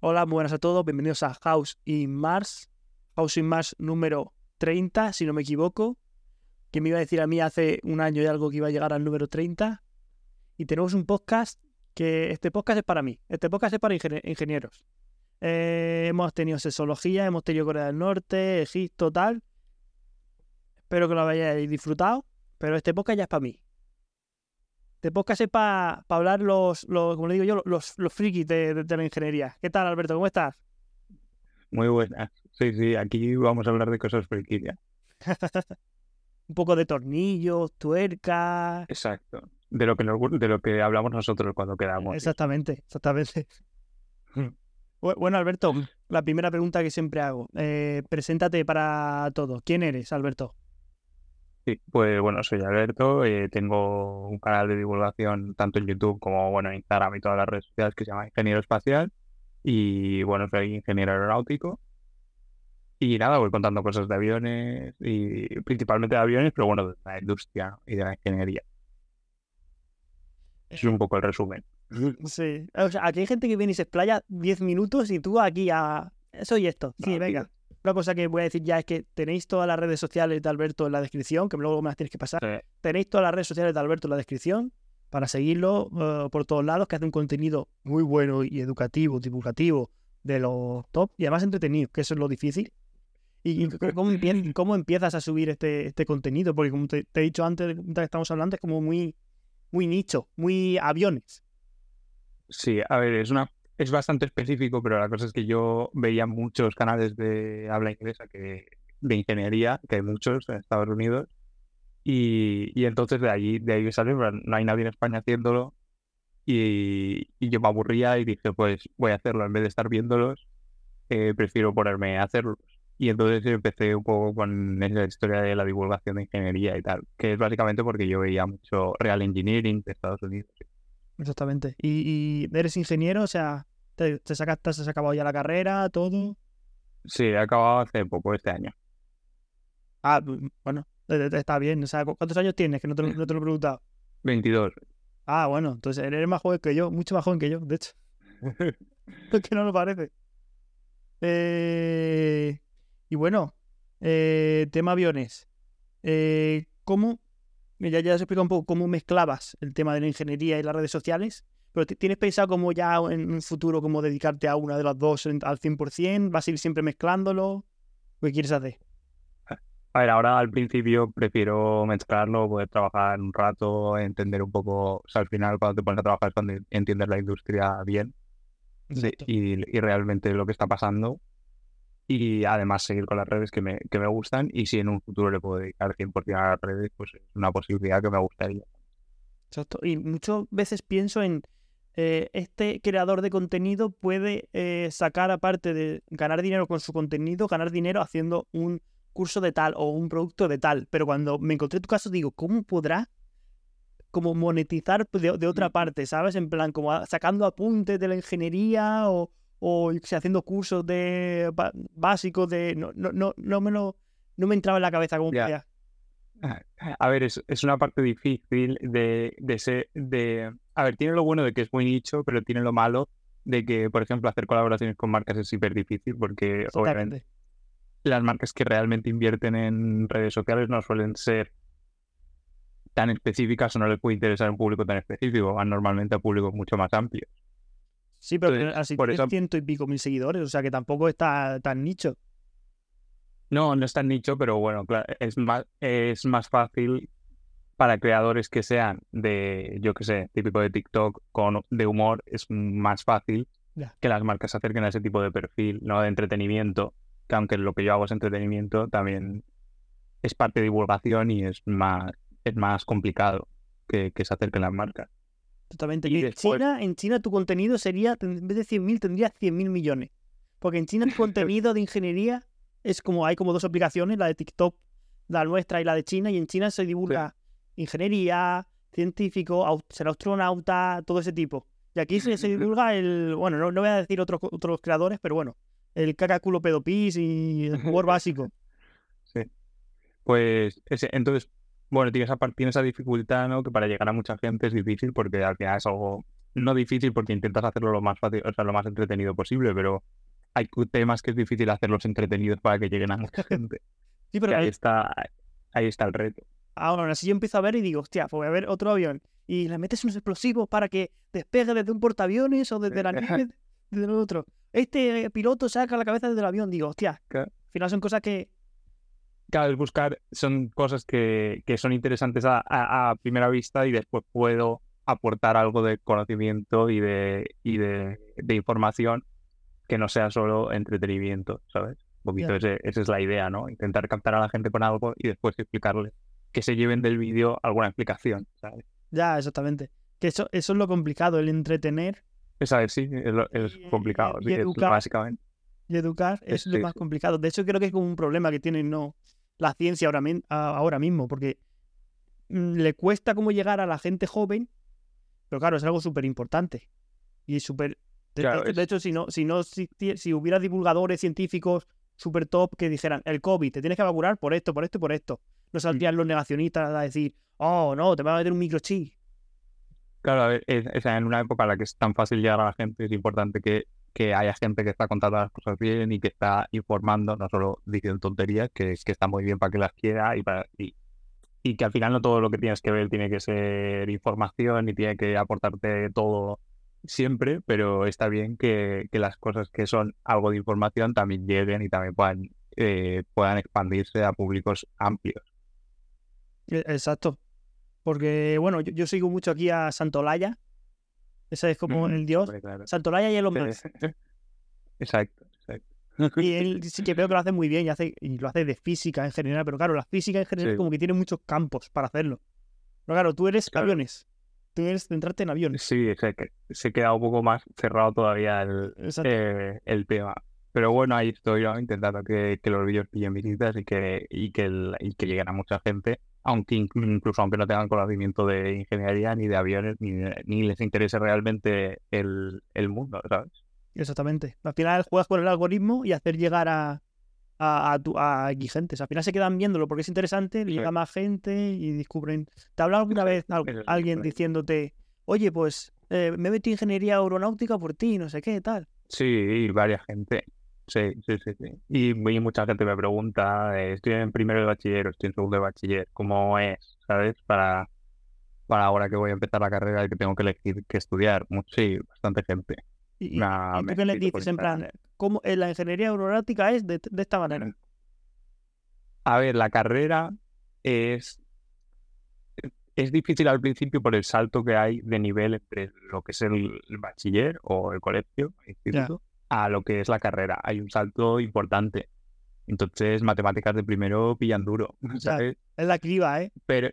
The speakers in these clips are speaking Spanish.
Hola, buenas a todos, bienvenidos a House in Mars. House in Mars número 30, si no me equivoco. Que me iba a decir a mí hace un año y algo que iba a llegar al número 30. Y tenemos un podcast que este podcast es para mí. Este podcast es para ingenieros. Eh, hemos tenido sexología, hemos tenido Corea del Norte, Egipto, tal. Espero que lo hayáis disfrutado. Pero este podcast ya es para mí. Este podcast es para hablar los, los, como le digo yo, los, los frikis de, la ingeniería. ¿Qué tal, Alberto? ¿Cómo estás? Muy buenas. Sí, sí, aquí vamos a hablar de cosas frikis ya. Un poco de tornillos, tuercas. Exacto. De lo que de lo que hablamos nosotros cuando quedamos. Exactamente, exactamente. Bueno, Alberto, la primera pregunta que siempre hago. Eh, preséntate para todos. ¿Quién eres, Alberto? Sí, pues bueno, soy Alberto, eh, tengo un canal de divulgación tanto en YouTube como bueno, en Instagram y todas las redes sociales que se llama Ingeniero Espacial y bueno, soy ingeniero aeronáutico y nada, voy contando cosas de aviones y principalmente de aviones, pero bueno, de la industria y de la ingeniería. es un poco el resumen. Sí, o sea, aquí hay gente que viene y se explaya 10 minutos y tú aquí a... Soy esto, sí, venga. Una cosa que voy a decir ya es que tenéis todas las redes sociales de Alberto en la descripción, que luego me las tienes que pasar. Tenéis todas las redes sociales de Alberto en la descripción para seguirlo eh, por todos lados, que hace un contenido muy bueno y educativo, divulgativo, de los top y además entretenido, que eso es lo difícil. ¿Y cómo, empiezas a subir este, este contenido? Porque como te, he dicho antes, de que estamos hablando, es como muy, muy nicho, muy aviones. Sí, a ver, es una es bastante específico, pero la cosa es que yo veía muchos canales de habla inglesa que de ingeniería, que hay muchos en Estados Unidos, y, y entonces de allí, de ahí sale, no hay nadie en España haciéndolo, y, y, yo me aburría y dije, pues voy a hacerlo, en vez de estar viéndolos, eh, prefiero ponerme a hacerlos. Y entonces empecé un poco con esa historia de la divulgación de ingeniería y tal, que es básicamente porque yo veía mucho Real Engineering de Estados Unidos. Exactamente. ¿Y, eres ingeniero? O sea, ¿te, te sacaste, has acabado ya la carrera, todo? Sí, he acabado hace poco, este año. Ah, bueno, está bien. O sea, ¿cuántos años tienes? Que no te, lo he preguntado. 22. Ah, bueno, entonces eres más joven que yo, mucho más joven que yo, de hecho. es que no lo parece. Eh, y bueno, eh, tema aviones. Eh, ¿Cómo ya, ya has explicado un poco cómo mezclabas el tema de la ingeniería y las redes sociales, pero ¿tienes pensado cómo ya en un futuro cómo dedicarte a una de las dos al 100%? ¿Vas a ir siempre mezclándolo? ¿Qué quieres hacer? A ver, ahora al principio prefiero mezclarlo, poder trabajar un rato, entender un poco, o sea, al final cuando te pones a trabajar es cuando entiendes la industria bien y, y, realmente lo que está pasando y además seguir con las redes que me, que me gustan y si en un futuro le puedo dedicar 100% a las redes, pues es una posibilidad que me gustaría. Exacto. Y muchas veces pienso en eh, este creador de contenido puede eh, sacar aparte de ganar dinero con su contenido, ganar dinero haciendo un curso de tal o un producto de tal. Pero cuando me encontré tu caso digo, ¿cómo podrá como monetizar de, de otra parte, ¿sabes? En plan, como sacando apuntes de la ingeniería o, o haciendo cursos de básicos de no, no, no, no me lo no me entraba en la cabeza como yeah. A ver, es, es, una parte difícil de, de ser, de... A ver, tiene lo bueno de que es muy nicho, pero tiene lo malo de que, por ejemplo, hacer colaboraciones con marcas es súper difícil porque, obviamente, las marcas que realmente invierten en redes sociales no suelen ser tan específicas o no les puede interesar a un público tan específico, van normalmente a públicos mucho más amplios. Sí, pero así por eso... ciento y pico mil seguidores, o sea que tampoco está tan nicho. No, no es tan nicho, pero bueno, es más, es más fácil para creadores que sean de, yo qué sé, típico de TikTok, con, de humor, es más fácil que las marcas se acerquen a ese tipo de perfil, ¿no? De entretenimiento, que aunque lo que yo hago es entretenimiento, también es parte de divulgación y es más, es más complicado que, que se acerquen las marcas. Totalmente. Y en, China, en China tu contenido sería, en vez de 100.000, tendría 100.000 millones. Porque en China tu contenido de ingeniería es como, hay como dos aplicaciones, la de TikTok, la nuestra y la de China, y en China se divulga ingeniería, científico, ser astronauta, todo ese tipo. Y aquí se, divulga el, bueno, no, no voy a decir otros, otros creadores, pero bueno, el cacaculo pedopis y el humor básico. Sí. Pues ese, entonces, bueno, tiene esa, tiene esa dificultad, ¿no? Que para llegar a mucha gente es difícil porque al final es algo no difícil porque intentas hacerlo lo más fácil, o sea, lo más entretenido posible, pero hay temas que es difícil hacerlos entretenidos para que lleguen a mucha gente. Sí, pero ahí está, ahí está el reto. Ahora, si yo empiezo a ver y digo, hostia, pues voy a ver otro avión y le metes unos explosivos para que despegue desde un portaaviones o desde la nieve, desde el otro. Este piloto saca la cabeza desde el avión, digo, hostia, al final son cosas que Claro, es buscar, son cosas que, que son interesantes a, a, primera vista y después puedo aportar algo de conocimiento y de, y de, de información que no sea solo entretenimiento, ¿sabes? Un poquito esa es la idea, ¿no? Intentar captar a la gente con algo y después explicarle que se lleven del vídeo alguna explicación, ¿sabes? Ya, exactamente. Que eso, eso es lo complicado, el entretener. Es a ver, sí, es, es complicado, sí, básicamente. Y educar es, lo más complicado. De hecho, creo que es como un problema que tiene no la ciencia ahora, ahora mismo, porque mm, le cuesta como llegar a la gente joven, pero claro, es algo súper importante. Y súper de, hecho, si no, si no, si, si hubiera divulgadores científicos super top que dijeran, el COVID, te tienes que vacunar por esto, por esto y por esto. No mm. saldrían los negacionistas a decir, oh, no, te va a meter un microchip. Claro, a ver, en una época en la que es tan fácil llegar a la gente, es importante que, que haya gente que está contando las cosas bien y que está informando, no solo diciendo tonterías, que, que está muy bien para que las quiera y, para, y, y que al final no todo lo que tienes que ver tiene que ser información y tiene que aportarte todo siempre, pero está bien que, las cosas que son algo de información también lleguen y también puedan, eh, puedan expandirse a públicos amplios. E, exacto. Porque, bueno, yo, sigo mucho aquí a Santolaya. Ese es como el dios. Santolaya y el hombre. Exacto, exacto. Y él sí que veo que lo hace muy bien y, hace, y lo hace de física en general, pero claro, la física en general como que tiene muchos campos para hacerlo. Pero claro, tú eres aviones tienes que centrarte en aviones. Sí, se, se queda un poco más cerrado todavía el, eh, el tema. Pero bueno, ahí estoy intentando que, que, los vídeos pillen visitas y que, y que, y que lleguen a mucha gente, aunque incluso aunque no tengan conocimiento de ingeniería ni de aviones, ni, ni les interese realmente el, el mundo, ¿sabes? Exactamente. Al final juegas con el algoritmo y hacer llegar a, a, a, tu, a gente. al final se quedan viéndolo porque es interesante, llega más gente y descubren. ¿Te ha hablado alguna vez alguien diciéndote, oye, pues eh, me he metido en ingeniería aeronáutica por ti, no sé qué, tal? Sí, varias gente. Sí, sí, sí. sí. Y, mucha gente me pregunta, eh, estoy en primero de bachiller o estoy en segundo de bachiller, ¿cómo es? ¿Sabes? Para, para ahora que voy a empezar la carrera y que tengo que elegir qué estudiar. Sí, bastante gente. ¿Y, tú qué le dices en plan, cómo eh, la ingeniería aeronáutica es de, esta manera? A ver, la carrera es es difícil al principio por el salto que hay de nivel entre lo que es el, bachiller o el colegio, instituto, a lo que es la carrera. Hay un salto importante. Entonces, matemáticas de primero pillan duro. Es la criba, ¿eh? Pero,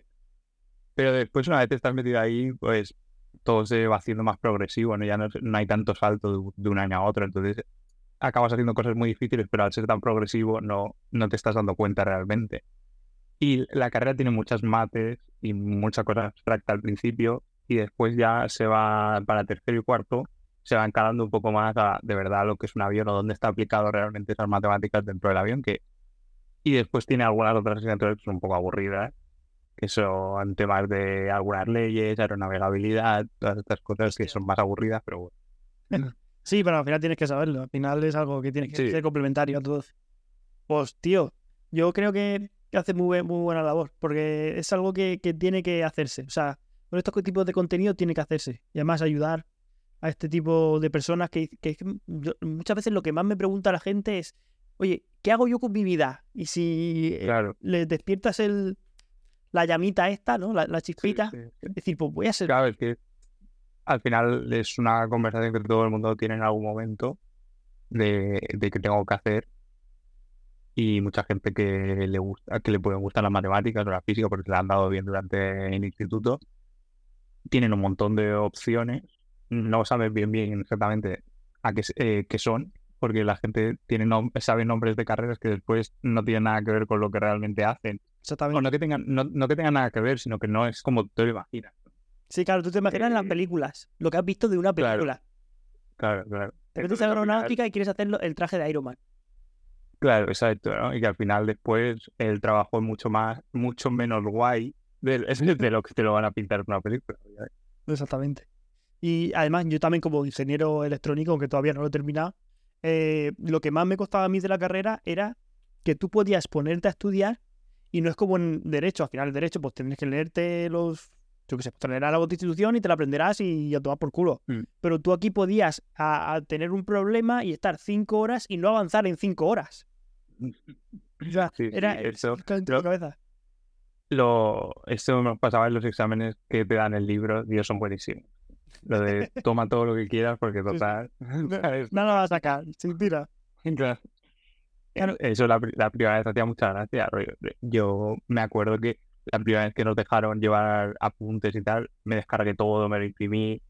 pero después, una vez estás metido ahí, pues todo se va haciendo más progresivo, ¿no? Ya no, hay tanto salto de, un año a otro, entonces acabas haciendo cosas muy difíciles, pero al ser tan progresivo no, no te estás dando cuenta realmente. Y la carrera tiene muchas mates y mucha cosa abstracta al principio y después ya se va para tercero y cuarto, se va encarando un poco más a de verdad lo que es un avión o dónde está aplicado realmente esas matemáticas dentro del avión que y después tiene algunas otras asignaturas que son un poco aburridas que son temas de algunas leyes, aeronavegabilidad, todas estas cosas que son más aburridas, pero bueno. Sí, pero al final tienes que saberlo. Al final es algo que tiene que ser complementario a todos. Pues, tío, yo creo que, hace muy, muy buena labor, porque es algo que, tiene que hacerse. O sea, con estos tipos de contenido tiene que hacerse. Y además ayudar a este tipo de personas que, muchas veces lo que más me pregunta la gente es, oye, ¿qué hago yo con mi vida? Y si eh, le despiertas el, la llamita esta, ¿no? La, chispita. Es decir, pues voy a ser. Claro, es que al final es una conversación que todo el mundo tiene en algún momento de, de que tengo que hacer. Y mucha gente que le gusta, que le pueden gustar las matemáticas o la física porque se la han dado bien durante el instituto, tienen un montón de opciones. No saben bien bien exactamente a qué, eh, qué son, porque la gente tiene sabe nombres de carreras que después no tienen nada que ver con lo que realmente hacen. O no que, tengan, no, que tengan nada que ver, sino que no es como tú lo imaginas. Sí, claro, tú te imaginas en las eh, películas, lo que has visto de una película. Claro, claro. Te metes a aeronáutica y quieres hacerlo el traje de Iron Man. Claro, exacto, ¿no? Y que al final después el trabajo es mucho más, mucho menos guay de, de lo que te lo van a pintar en una película. Exactamente. Y además, yo también como ingeniero electrónico, aunque todavía no lo he terminado, eh, lo que más me costaba a mí de la carrera era que tú podías ponerte a estudiar y no es como en derecho. Al final, el derecho, pues tienes que leerte los. Yo qué sé, pues te leerás la constitución y te la aprenderás y a tomar por culo. Mm. Pero tú aquí podías a- a tener un problema y estar cinco horas y no avanzar en cinco horas. O sea, Sí, sí, era eso en tu lo- cabeza. Lo, esto me pasaba en los exámenes que te dan el libro, Dios, son buenísimos. Lo de toma todo lo que quieras porque total. ¿sabes? No lo vas a sacar, sin tira. Claro. Claro. Eso la, la primera vez hacía mucha gracia. Yo me acuerdo que la primera vez que nos dejaron llevar apuntes y tal, me descargué todo, me lo imprimí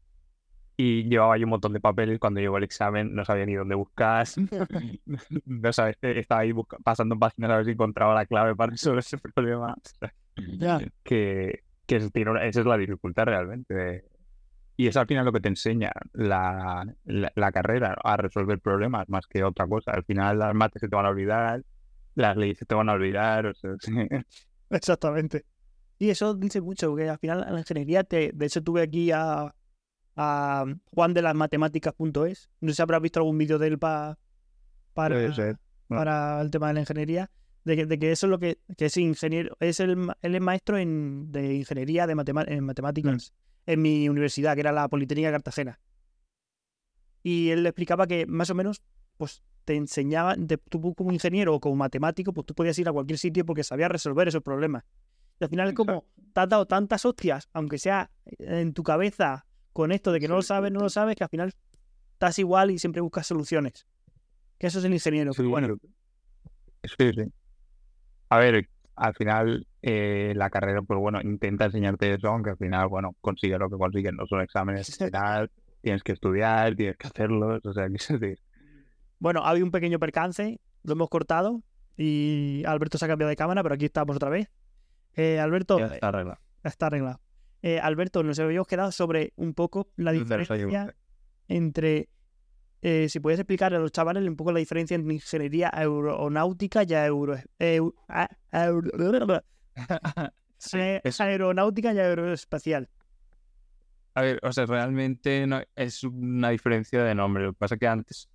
y llevaba yo un montón de papeles. Cuando llegó el examen no sabía ni dónde buscar. no sabía, estaba ahí pasando páginas a ver si encontraba la clave para resolver ese problema. Ya. Que, que tiene una- esa es la dificultad realmente. Y es al final lo que te enseña la, la, la carrera, a resolver problemas más que otra cosa. Al final las mates se te van a olvidar, las leyes se te van a olvidar. O sea, sí. Exactamente. Y eso dice mucho, porque al final la ingeniería, te, de hecho tuve aquí a, a Juan de las matemáticas.es. No sé si habrás visto algún vídeo de él pa- para, para el tema de la ingeniería. De que, de que eso es lo que, que es ingeniero, es el, él es maestro en, de ingeniería de en matemáticas en mi universidad, que era la Politécnica de Cartagena. Y él le explicaba que más o menos, pues te enseñaban, de- tú como ingeniero o como matemático, pues tú podías ir a cualquier sitio porque sabías resolver esos problemas. Y al final es como, te has dado tantas hostias, aunque sea en tu cabeza con esto de que no lo sabes, no lo sabes, que al final estás igual y siempre buscas soluciones. Que eso es el ingeniero. Sí, bueno, sí, sí. A ver, al final eh, la carrera, pues bueno, intenta enseñarte eso, aunque al final, bueno, consigue lo que consigue. No son exámenes, al final tienes que estudiar, tienes que hacerlos, o sea, que sí. bueno, había un pequeño percance, lo hemos cortado y Alberto se ha cambiado de cámara, pero aquí estamos otra vez. Eh, Alberto, ya está arreglado. Está arreglado. Eh, Alberto, nos habíamos quedado sobre un poco la diferencia entre. eh, si puedes explicar a los chavales un poco la diferencia entre ingeniería aeronáutica y aero, a- aero- Es- aeronáutica y aeroespacial. A ver, o sea, realmente no, es una diferencia de nombre. Lo que pasa es que antes,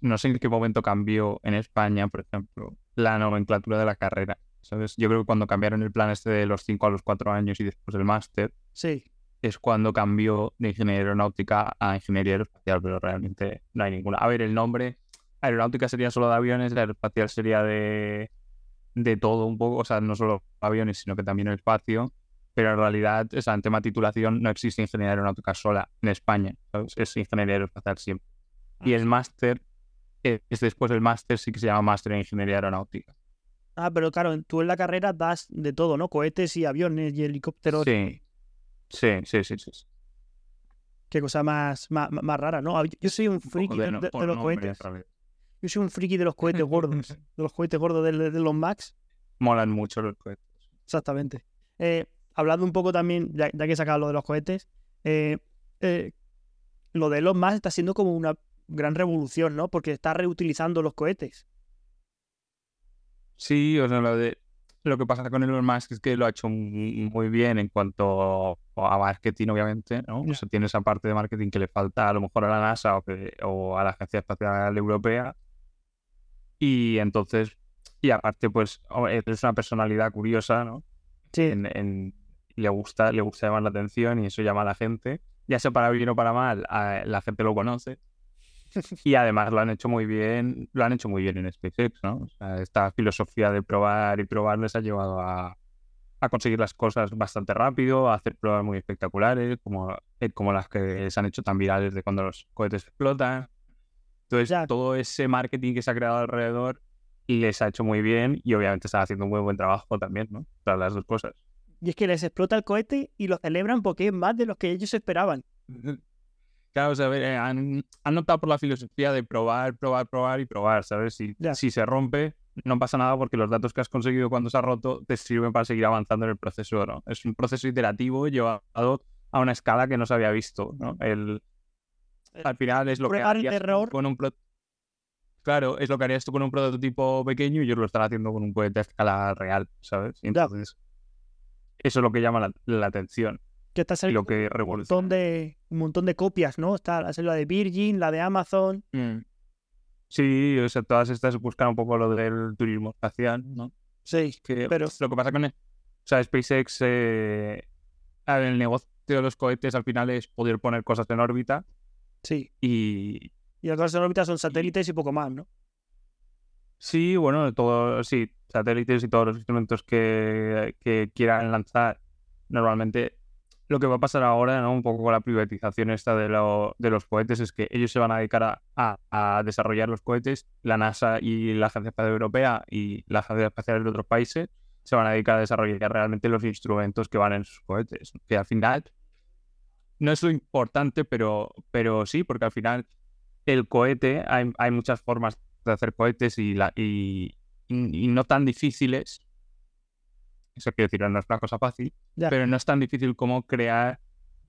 no sé en qué momento cambió en España, por ejemplo, la nomenclatura de la carrera. ¿Sabes? Yo creo que cuando cambiaron el plan este de los 5 a los 4 años y después el máster, Sí, es cuando cambió de ingeniería aeronáutica a ingeniería aeroespacial, pero realmente no hay ninguna. A ver, el nombre, aeronáutica sería solo de aviones, la aeroespacial sería de, de todo un poco, o sea, no solo aviones, sino que también el espacio, pero en realidad, o sea, en tema titulación no existe ingeniería aeronáutica sola en España, ¿sabes? es ingeniería aeroespacial siempre. Y el máster, eh, es después del máster, sí que se llama máster en ingeniería aeronáutica. Ah, pero claro, tú en la carrera das de todo, ¿no? Cohetes y aviones y helicópteros. Sí, sí, sí, sí. sí. Qué cosa más, más, más rara, ¿no? Yo soy un friki de, de- de los cohetes. Yo soy un friki de los cohetes gordos. de los cohetes gordos de, de los Max. Molan mucho los cohetes. Exactamente. Eh, hablando un poco también, ya, ya que he sacado lo de los cohetes, eh, eh, lo de Elon Musk está siendo como una gran revolución, ¿no? Porque está reutilizando los cohetes. Sí, o sea, lo de lo que pasa con Elon Musk es que lo ha hecho muy muy bien en cuanto a marketing, obviamente, ¿no? Ya. O sea, tiene esa parte de marketing que le falta a lo mejor a la NASA o, que- o a la Agencia Espacial Europea. Y entonces, y aparte, pues, o- es una personalidad curiosa, ¿no? Sí. En, en- le gusta, le gusta llamar la atención y eso llama a la gente. Ya sea para bien o para mal, a- la gente lo conoce. Y además lo han hecho muy bien, lo han hecho muy bien en SpaceX, ¿no? O sea, esta filosofía de probar y probar les ha llevado a, a conseguir las cosas bastante rápido, a hacer pruebas muy espectaculares, como, eh, como las que se han hecho tan virales de cuando los cohetes explotan. Entonces, Ya. todo ese marketing que se ha creado alrededor les ha hecho muy bien y obviamente están haciendo un muy buen trabajo también, ¿no? Sea, las dos cosas. Y es que les explota el cohete y lo celebran porque es más de lo que ellos esperaban. Claro, o sea, eh, han, han optado por la filosofía de probar, probar, probar y probar, ¿sabes? Si, Ya. si se rompe, no pasa nada porque los datos que has conseguido cuando se ha roto te sirven para seguir avanzando en el proceso, ¿no? Es un proceso iterativo llevado a una escala que no se había visto, ¿no? El, al final es lo que harías error. con un pro- Claro, es lo que harías tú con un prototipo pequeño y ellos lo están haciendo con un cohete a escala real, ¿sabes? Ya. Entonces, eso es lo que llama la, la atención Que está saliendo lo que un montón de, un montón de copias, ¿no? Está la de Virgin, la de Amazon. Mm. Sí, o sea, todas estas buscan un poco lo del turismo espacial, ¿no? Sí, Que pero lo que pasa con el- o sea, SpaceX, eh, el negocio de los cohetes al final es poder poner cosas en órbita sí. y Y las en órbita son satélites y poco más, ¿no? sí, bueno, todo, sí, satélites y todos los instrumentos que, que quieran lanzar, normalmente lo que va a pasar ahora, ¿no? Un poco con la privatización esta de, lo- de los cohetes es que ellos se van a dedicar a, a- a desarrollar los cohetes, la NASA y la Agencia Espacial Europea y la Agencia Espacial de otros países se van a dedicar a desarrollar realmente los instrumentos que van en sus cohetes, que al final no es lo importante, pero, pero sí, porque al final el cohete, hay, hay muchas formas de hacer cohetes y, la, y, y- y no tan difíciles. Eso quiero decir, no es una cosa fácil, Ya. pero no es tan difícil como crear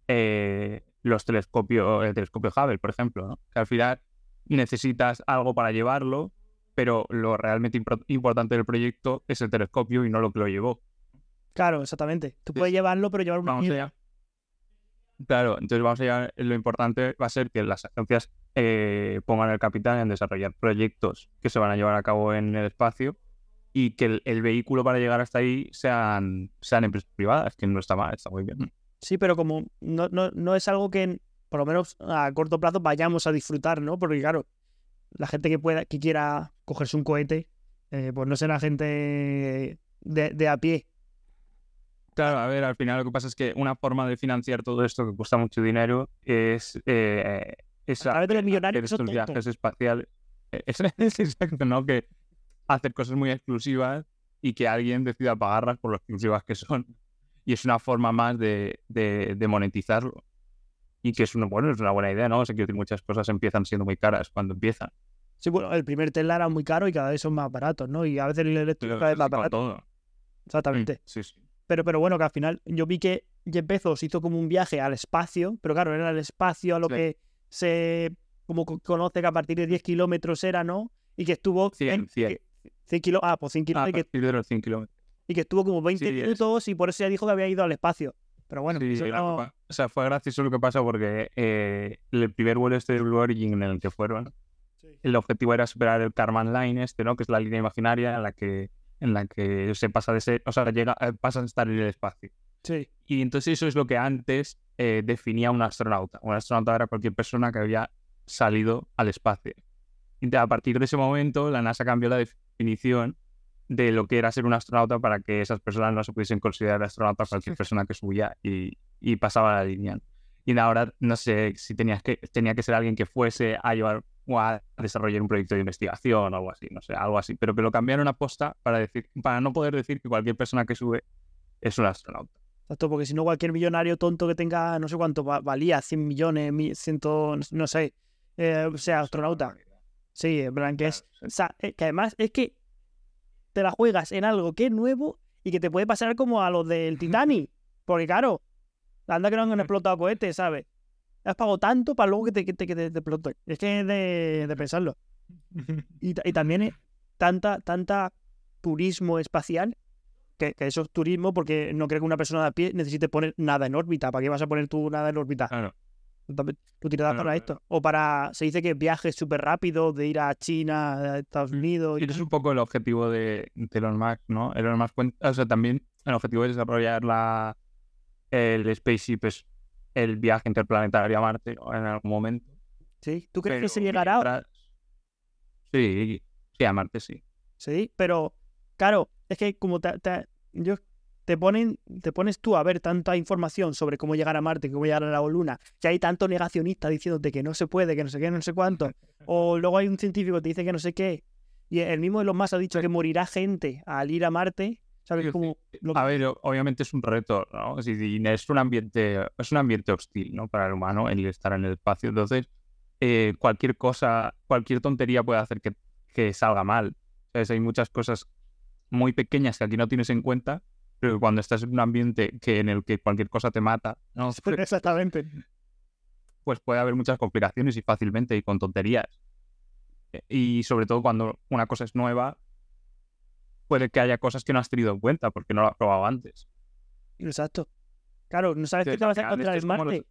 eh, los telescopios, el telescopio Hubble, por ejemplo, ¿no? Que al final necesitas algo para llevarlo, pero lo realmente impor- importante del proyecto es el telescopio y no lo que lo llevó. Claro, exactamente. Tú puedes llevarlo, pero llevar una. Claro, entonces vamos allá. Lo importante va a ser que las agencias eh, pongan el capital en desarrollar proyectos que se van a llevar a cabo en el espacio y que el, el vehículo para llegar hasta ahí sean, sean empresas privadas, que no está mal, está muy bien. Sí, pero como no, no, no es algo que, por lo menos a corto plazo, vayamos a disfrutar, ¿no? Porque claro, la gente que pueda, que quiera cogerse un cohete, eh, pues no será gente de, de a pie. Claro, a ver, al final lo que pasa es que una forma de financiar todo esto que cuesta mucho dinero es, eh, es A hacer que estos tontos. viajes espaciales. Eh, Es, es exacto, ¿no? Que hacer cosas muy exclusivas y que alguien decida pagarlas por lo exclusivas que son. Y es una forma más de, de, de monetizarlo. Y que es una, bueno, es una buena idea, ¿no? O sea, decir, muchas cosas empiezan siendo muy caras cuando empiezan. Sí, bueno, el primer Tesla era muy caro y cada vez son más baratos, ¿no? Y a veces el eléctrico cada vez más barato. todo. Exactamente. Sí, sí. Pero, pero bueno, que al final yo vi que Jeff Bezos hizo como un viaje al espacio, pero claro, era el espacio a lo Sí. que se como co- conoce que a partir de 10 kilómetros era, ¿no? Y que estuvo 100, en- 100. que- 100 kilo- ah, pues 100 A kilómetros y, que, partir de los 100 kilómetros. y que estuvo como 20 Sí, es- minutos y por eso ya dijo que había ido al espacio. Pero bueno, Sí, eso no- o sea, fue gracioso lo que pasó porque eh, el primer vuelo este de Blue Origin en el que fueron, el objetivo era superar el Karman Line este, ¿no? Que es la línea imaginaria en la que, en la que se pasa de ser, o sea, llega, eh, pasa a estar en el espacio. sí. Y entonces eso es lo que antes eh, definía un astronauta. Un astronauta era cualquier persona que había salido al espacio. Y a partir de ese momento, la NASA cambió la definición de lo que era ser un astronauta para que esas personas no se pudiesen considerar astronautas cualquier persona que subía y, y pasaba la línea. Y ahora no sé si tenías que, tenía que ser alguien que fuese a llevar o a desarrollar un proyecto de investigación o algo así, no sé, algo así. Pero que lo cambiaron a posta para, decir, para no poder decir que cualquier persona que sube es un astronauta. Exacto, porque si no, cualquier millonario tonto que tenga, no sé cuánto va- valía, 100 millones, mi- ciento, no sé, eh, sea astronauta. Sí, en plan que es. O sea, eh, que además es que te la juegas en algo que es nuevo y que te puede pasar como a los del Titanic. Porque claro, anda que no han explotado cohetes, ¿sabes? Has pagado tanto para luego que te, que te, que te- te. Es que es de, de pensarlo. Y, y también es tanta, tanta turismo espacial, que, que eso es turismo porque no creo que una persona de a pie necesite poner nada en órbita. ¿Para qué vas a poner tú nada en órbita? Claro. Tú tiras Claro, para esto. O para, se dice que viajes súper rápidos de ir a China, a Estados Mm. Unidos. Y y es un poco el objetivo de, de Elon Musk, ¿no? Elon Musk cuenta, o sea, también el objetivo de desarrollar la, el spaceship es el viaje interplanetario a Marte ¿no? en algún momento. ¿Sí? ¿Tú crees que se llegará? mientras- Sí, sí, a Marte sí. Sí, pero claro, es que como te, te- yo, te ponen, te pones tú a ver tanta información sobre cómo llegar a Marte, cómo llegar a la Luna, que hay tanto negacionista diciéndote que no se puede, que no sé qué, no sé cuánto, o luego hay un científico que te dice que no sé qué, y el mismo Elon Musk ha dicho que morirá gente al ir a Marte, ¿sabes? Sí, Como lo- A ver, obviamente es un reto, ¿no? Es, decir, es un ambiente, es un ambiente hostil, ¿no? Para el humano el estar en el espacio. Entonces, eh, cualquier cosa, cualquier tontería puede hacer que, que salga mal. ¿Sabes? Hay muchas cosas muy pequeñas que aquí no tienes en cuenta, pero cuando estás en un ambiente que en el que cualquier cosa te mata, ¿no? Exactamente. pues puede haber muchas complicaciones y fácilmente y con tonterías. Eh, Y sobre todo cuando una cosa es nueva, puede que haya cosas que no has tenido en cuenta porque no lo has probado antes. Exacto. Claro, no sabes qué te vas a encontrar en Marte.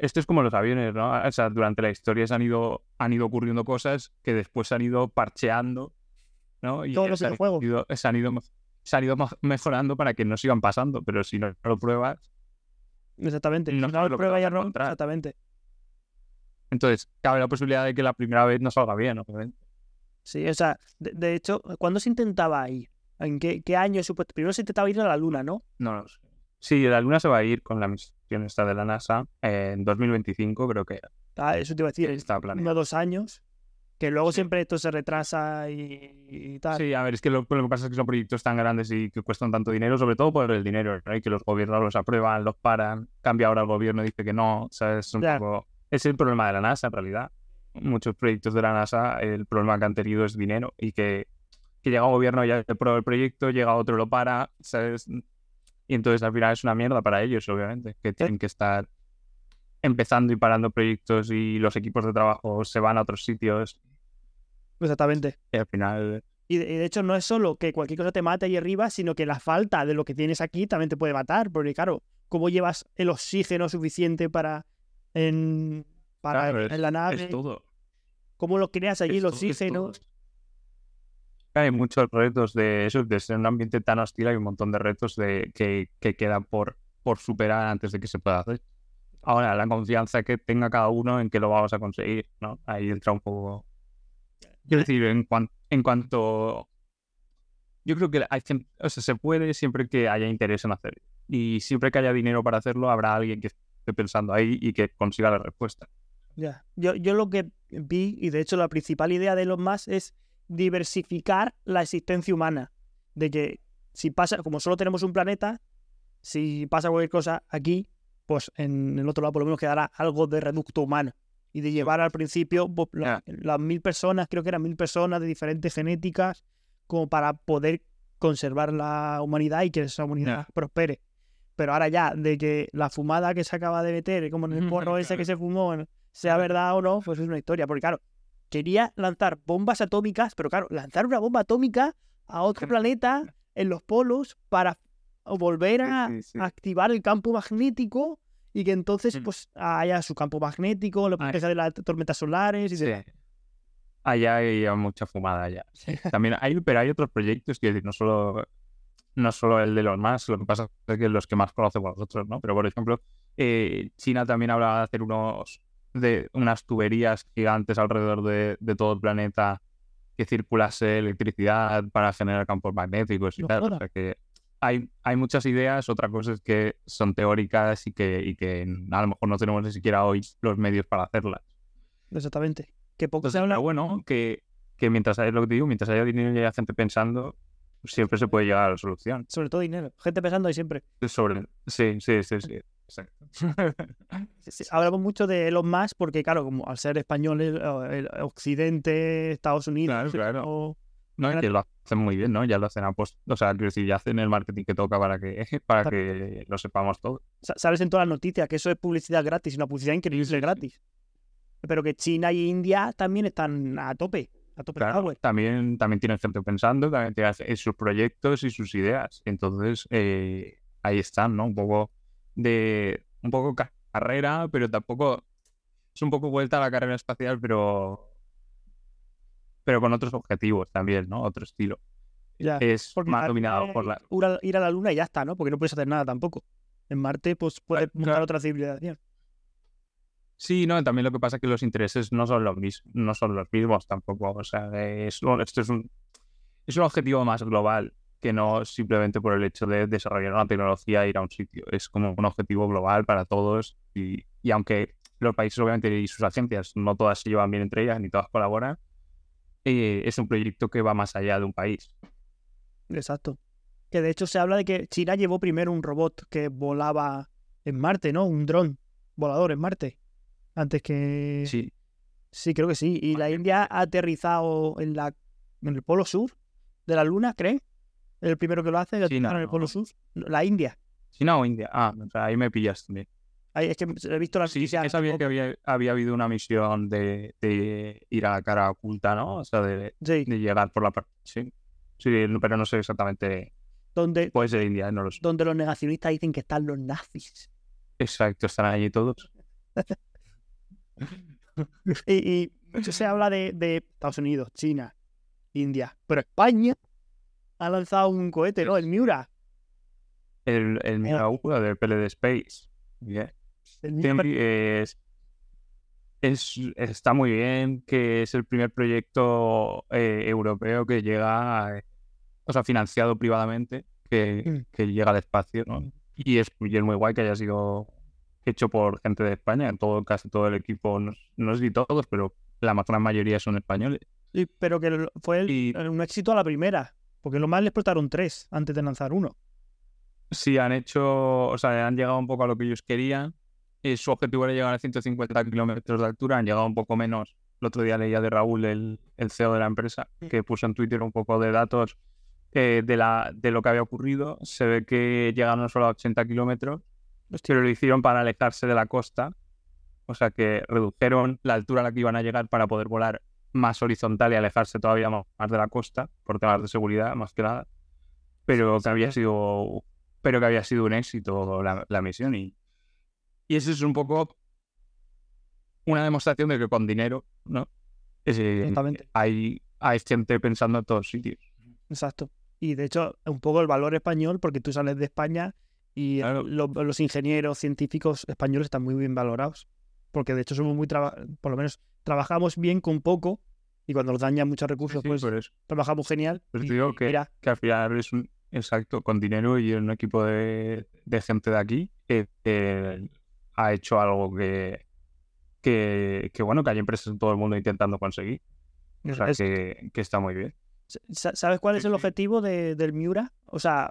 Esto es como los aviones, ¿no? O sea, durante la historia se han ido, han ido ocurriendo cosas que después se han ido parcheando, ¿no? Y Todos los se han videojuegos. ido, se han ido, se han ido mejorando para que no sigan pasando, pero si no lo pruebas, Exactamente. no Si no lo lo que prueba vas a ya no. Exactamente. entonces cabe la posibilidad de que la primera vez no salga bien, obviamente. Sí, o sea, de, de hecho, ¿cuándo se intentaba ir? ¿En qué, qué año? supuesto? Primero se intentaba ir a la Luna, ¿no? No lo sé. Sí, la Luna se va a ir con la misión esta de la NASA en 2025, creo que Ah, eso te iba a decir. está Uno planeado. dos años. Que luego Sí. siempre esto se retrasa y, y tal. Sí, a ver, es que lo, lo que pasa es que son proyectos tan grandes y que cuestan tanto dinero, sobre todo por el dinero, ¿no? Y que los gobiernos los aprueban, los paran, cambia ahora el gobierno, dice que no, ¿sabes? Es un Ya. poco... Es el problema de la NASA, en realidad. Muchos proyectos de la NASA, el problema que han tenido es dinero y que, que llega un gobierno, ya aprueba el proyecto, llega otro, lo para, ¿sabes? Y entonces al final es una mierda para ellos, obviamente, que tienen que estar empezando y parando proyectos y los equipos de trabajo se van a otros sitios Exactamente. y al final Y de, y de hecho no es solo que cualquier cosa te mate ahí arriba, sino que la falta de lo que tienes aquí también te puede matar. Porque claro, ¿cómo llevas el oxígeno suficiente para en, para Claro, en la nave? es todo. ¿Cómo lo creas allí Es todo, es oxígeno? todo. Hay muchos retos de eso, de ser un ambiente tan hostil, hay un montón de retos de, que, que quedan por, por superar antes de que se pueda hacer. Ahora, la confianza que tenga cada uno en que lo vamos a conseguir, ¿no? Ahí entra un poco... Quiero decir, en, cuan- en cuanto... Yo creo que hay, o sea, se puede siempre que haya interés en hacerlo. Y siempre que haya dinero para hacerlo, habrá alguien que esté pensando ahí y que consiga la respuesta. Ya. Yo, yo lo que vi, y de hecho la principal idea de Elon Musk es diversificar la existencia humana. De que si pasa, como solo tenemos un planeta, si pasa cualquier cosa aquí, pues en el otro lado por lo menos quedará algo de reducto humano. Y de llevar al principio pues, la- las mil personas, creo que eran mil personas de diferentes genéticas, como para poder conservar la humanidad y que esa humanidad prospere. Pero ahora ya, de que la fumada que se acaba de meter, como en el porro ese que se fumó, sea verdad o no, pues es una historia. Porque claro, quería lanzar bombas atómicas, pero claro, lanzar una bomba atómica a otro planeta en los polos para volver a, Sí, sí, sí. a activar el campo magnético y que entonces Mm. pues haya su campo magnético, lo Ay. proteja de las tormentas solares y de... Allá hay mucha fumada ya. También hay, pero hay otros proyectos, decir, no solo, no solo el de los más, lo que pasa es que los que más conocemos nosotros, ¿no? Pero por ejemplo, eh, China también hablaba de hacer unos de unas tuberías gigantes alrededor de, de todo el planeta que circulase electricidad para generar campos magnéticos y tal. O sea que hay, hay muchas ideas, otra cosa es que son teóricas y que, y que a lo mejor no tenemos ni siquiera hoy los medios para hacerlas. Exactamente. Que poco Entonces, se habla. pero bueno, que, que mientras haya lo que te digo, mientras haya dinero y haya gente pensando, siempre se puede llegar a la solución. Sobre todo dinero. Gente pensando ahí siempre. Sobre... Sí, sí, sí, sí. Exacto. Sí, sí, Hablamos mucho de Elon Musk porque, claro, como al ser españoles, el Occidente, Estados Unidos, Claro, claro. o- No, que lo hacen muy bien, ¿no? Ya lo hacen a post... O sea, quiero decir, ya hacen el marketing que toca para que, para que lo sepamos todo. sa- sales en todas las noticias que eso es publicidad gratis, una publicidad increíble sí, gratis. Pero que China y India también están a tope, a tope Claro, también, también tienen gente pensando, también tienen en sus proyectos y sus ideas. Entonces, eh, ahí están, ¿no? Un poco de. Un poco ca- carrera, pero tampoco. Es un poco vuelta a la carrera espacial, pero. Pero con otros objetivos también, ¿no? Otro estilo. Ya. Es más dominado por la. ir a- la luna y ya está, ¿no? Porque no puedes hacer nada tampoco. En Marte, pues puedes Claro, otra civilización. Sí, no, también lo que pasa es que los intereses no son los mismos, no son los mismos tampoco. O sea, es, esto es un, es un objetivo más global que no simplemente por el hecho de desarrollar una tecnología e ir a un sitio. Es como un objetivo global para todos y, y aunque los países obviamente y sus agencias no todas se llevan bien entre ellas ni todas colaboran, eh, es un proyecto que va más allá de un país. Exacto. Que de hecho se habla de que China llevó primero un robot que volaba en Marte, ¿no? Un dron volador en Marte. Antes que. Sí, Sí, creo que sí. Y la India ha aterrizado en la en el polo sur de la Luna, ¿cree? El primero que lo hace, China, en el polo ¿no? sur. La India. China o India. Ah, o sea, ahí me pillas también. Ahí es que he visto las Sí, sabía que había, había habido una misión de, de ir a la cara oculta, ¿no? O sea, de, Sí, de llegar por la parte. Sí. Sí, pero no sé exactamente. donde, Puede ser India, no lo sé. donde los negacionistas dicen que están los nazis. Exacto, están allí todos. Y, se habla de, de Estados Unidos, China, India, pero España ha lanzado un cohete, ¿no? El Miura. El, el Miura del PLD Space. Bien. El Miura- Siempre es, es- está muy bien que es el primer proyecto eh, europeo que llega, eh, o sea, financiado privadamente, que, Mm. que llega al espacio, ¿no? Y es, y es muy guay que haya sido hecho por gente de España. Todo, casi todo el equipo, no, no sé si todos, pero la más gran mayoría son españoles. Sí, pero que fue el- Y- un éxito a la primera, porque lo más le explotaron tres antes de lanzar uno. Sí, han hecho, o sea, han llegado un poco a lo que ellos querían. Eh, su objetivo era llegar a 150 kilómetros de altura, han llegado un poco menos. El otro día leía de Raúl, el, el CEO de la empresa, que puso en Twitter un poco de datos eh, de, la, de lo que había ocurrido. Se ve que llegaron solo a 80 kilómetros, pero lo hicieron para alejarse de la costa. O sea que redujeron la altura a la que iban a llegar para poder volar más horizontal y alejarse todavía más de la costa, por temas de seguridad, más que nada. Pero que había sido pero que había sido un éxito la, la misión. Y, y eso es un poco una demostración de que con dinero, ¿no? Es, eh, Exactamente. hay, hay gente pensando en todos sitios. Exacto. Y de hecho, un poco el valor español, porque tú sales de España y Claro. los ingenieros científicos españoles están muy bien valorados. Porque de hecho somos muy, por lo menos, trabajamos bien con poco y cuando nos dañan muchos recursos, Sí, pues eso, trabajamos genial. y- te digo y que, mira, que al final es un exacto con dinero y un equipo de, de gente de aquí que, que ha hecho algo que, que, que, bueno, que hay empresas en todo el mundo intentando conseguir. O sea es- que, que está muy bien. sa- ¿sabes cuál es el objetivo de- del Miura? O sea,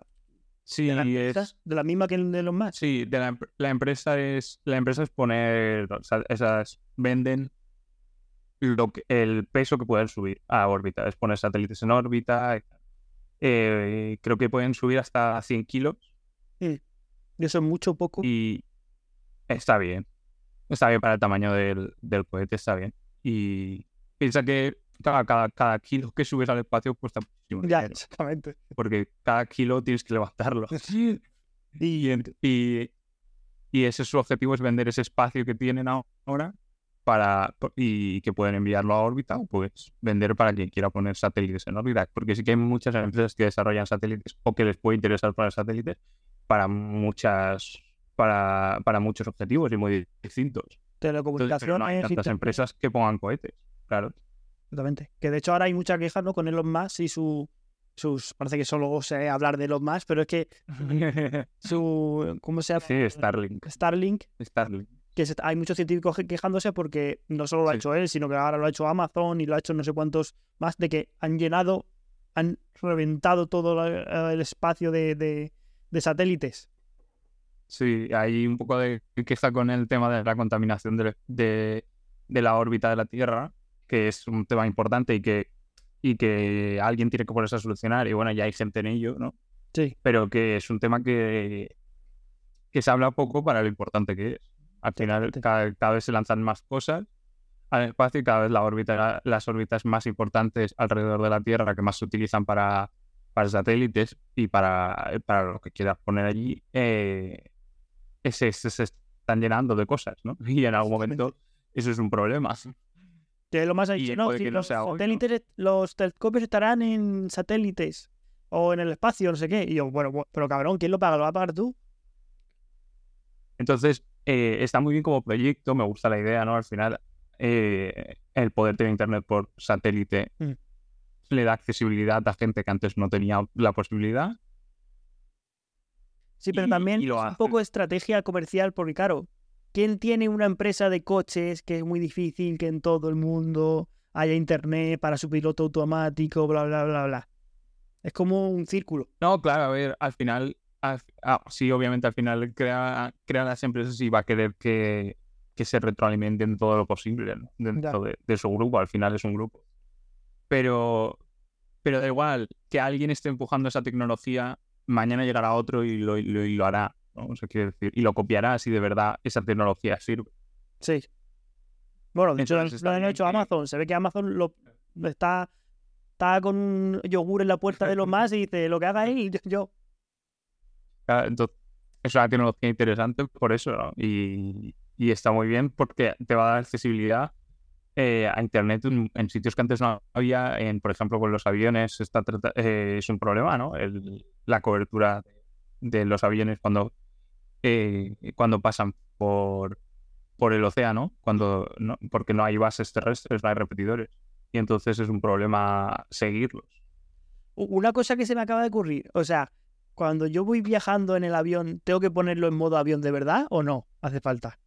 Sí, de la, es- empresa, de la misma que el de los más. Sí, de la, empre- la empresa es la empresa es poner, o sea, esas venden lo que- el peso que pueden subir a órbita, es poner satélites en órbita. eh, creo que pueden subir hasta 100 kilos Y eso es mucho o poco. y está bien. Está bien para el tamaño del, del cohete, está bien. Y piensa que cada, cada, cada kilo que subes al espacio cuesta muchísimo ya, dinero, exactamente. porque cada kilo tienes que levantarlo. Y, en- y, y ese es su objetivo, es vender ese espacio que tienen ahora para, y que pueden enviarlo a órbita o pues vender para quien quiera poner satélites en órbita. Porque sí que hay muchas empresas que desarrollan satélites o que les puede interesar poner satélites para muchas para, para muchos objetivos y muy distintos. Entonces, Telecomunicaciones, no hay tantas empresas que pongan cohetes, claro. Exactamente. Que de hecho ahora hay mucha queja ¿no? con Elon Musk y su, sus. Parece que solo sé hablar de Elon Musk, pero es que su. ¿Cómo se llama? sí, Starlink. Starlink, Starlink. que se- hay muchos científicos que- quejándose porque no solo lo ha Sí. hecho él, sino que ahora lo ha hecho Amazon y lo ha hecho no sé cuántos más, de que han llenado, han reventado todo el espacio de, de- de satélites. Sí, hay un poco de queja con el tema de la contaminación de, de- de la órbita de la Tierra, que es un tema importante y que, y que alguien tiene que ponerse a solucionar. Y bueno, ya hay gente en ello, ¿no? Sí, Pero que es un tema que, que se habla poco para lo importante que es. Al final, cada, cada vez se lanzan más cosas al espacio y cada vez la órbita, las órbitas más importantes alrededor de la Tierra que más se utilizan para, para satélites y para, para lo que quieras poner allí, eh, se, se están llenando de cosas, ¿no? Y en algún momento eso es un problema. Que lo más ha dicho, no, puede si que no los sea hoy, ¿no? satélites, los telescopios estarán en satélites o en el espacio, no sé qué. Y yo, bueno, bu- pero cabrón, ¿quién lo paga? ¿Lo va a pagar tú? Entonces, eh, está muy bien como proyecto, me gusta la idea, ¿no? Al final, eh, el poder tener internet por satélite Mm. le da accesibilidad a gente que antes no tenía la posibilidad. Sí, pero Y- también y es un poco estrategia comercial, porque claro, ¿quién tiene una empresa de coches que es muy difícil que en todo el mundo haya internet para su piloto automático, bla, bla, bla, bla? Es como un círculo. No, claro, a ver, al final, al- ah, sí, obviamente al final crea, crea las empresas y va a querer que, que se retroalimenten todo lo posible ¿no? dentro de, de su grupo, al final es un grupo. Pero, pero da igual, que alguien esté empujando esa tecnología, mañana llegará otro y lo, y lo, y lo hará, ¿no? O sea, decir, y lo copiará si de verdad esa tecnología sirve. Sí. Bueno, de hecho, lo han hecho Amazon. Se ve que Amazon lo está, está con un yogur en la puerta de los más y dice, lo que haga él, yo, yo. Entonces, es una tecnología interesante por eso, ¿no? Y, y está muy bien porque te va a dar accesibilidad eh, a Internet en, sitios que antes no había, en, por ejemplo, con los aviones está, eh, es un problema, ¿no? la cobertura de los aviones cuando, eh, cuando pasan por, por el océano, cuando, ¿no? porque no hay bases terrestres, no hay repetidores. Y entonces es un problema seguirlos. Una cosa que se me acaba de ocurrir, o sea, cuando yo voy viajando en el avión, ¿tengo que ponerlo en modo avión de verdad o no? Hace falta.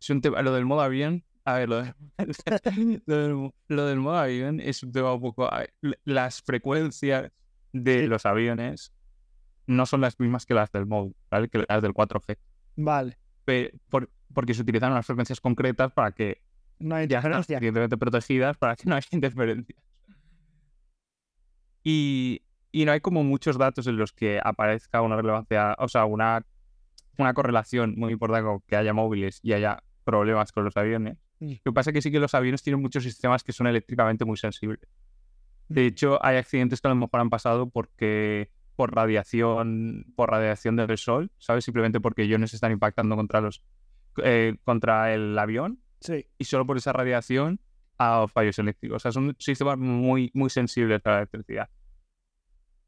Es un tema, lo del modo avión a ver, lo, del, modo avión es un tema un poco... Las frecuencias de los aviones no son las mismas que las del móvil, ¿vale? Que las del 4G. Vale. porque se utilizan unas frecuencias concretas para que no hay interferencia. protegidas para que no haya interferencias. Y, y no hay como muchos datos en los que aparezca una relevancia, o sea, una, una correlación muy importante con que haya móviles y haya problemas con los aviones. Mm. Lo que pasa es que sí que los aviones tienen muchos sistemas que son eléctricamente muy sensibles. De mm. hecho, hay accidentes que a lo mejor han pasado porque por radiación, por radiación del sol, ¿sabes? Simplemente porque iones están impactando contra los eh, contra el avión. Sí. Y solo por esa radiación a fallos eléctricos. O sea, son sistemas muy, muy sensibles a la electricidad.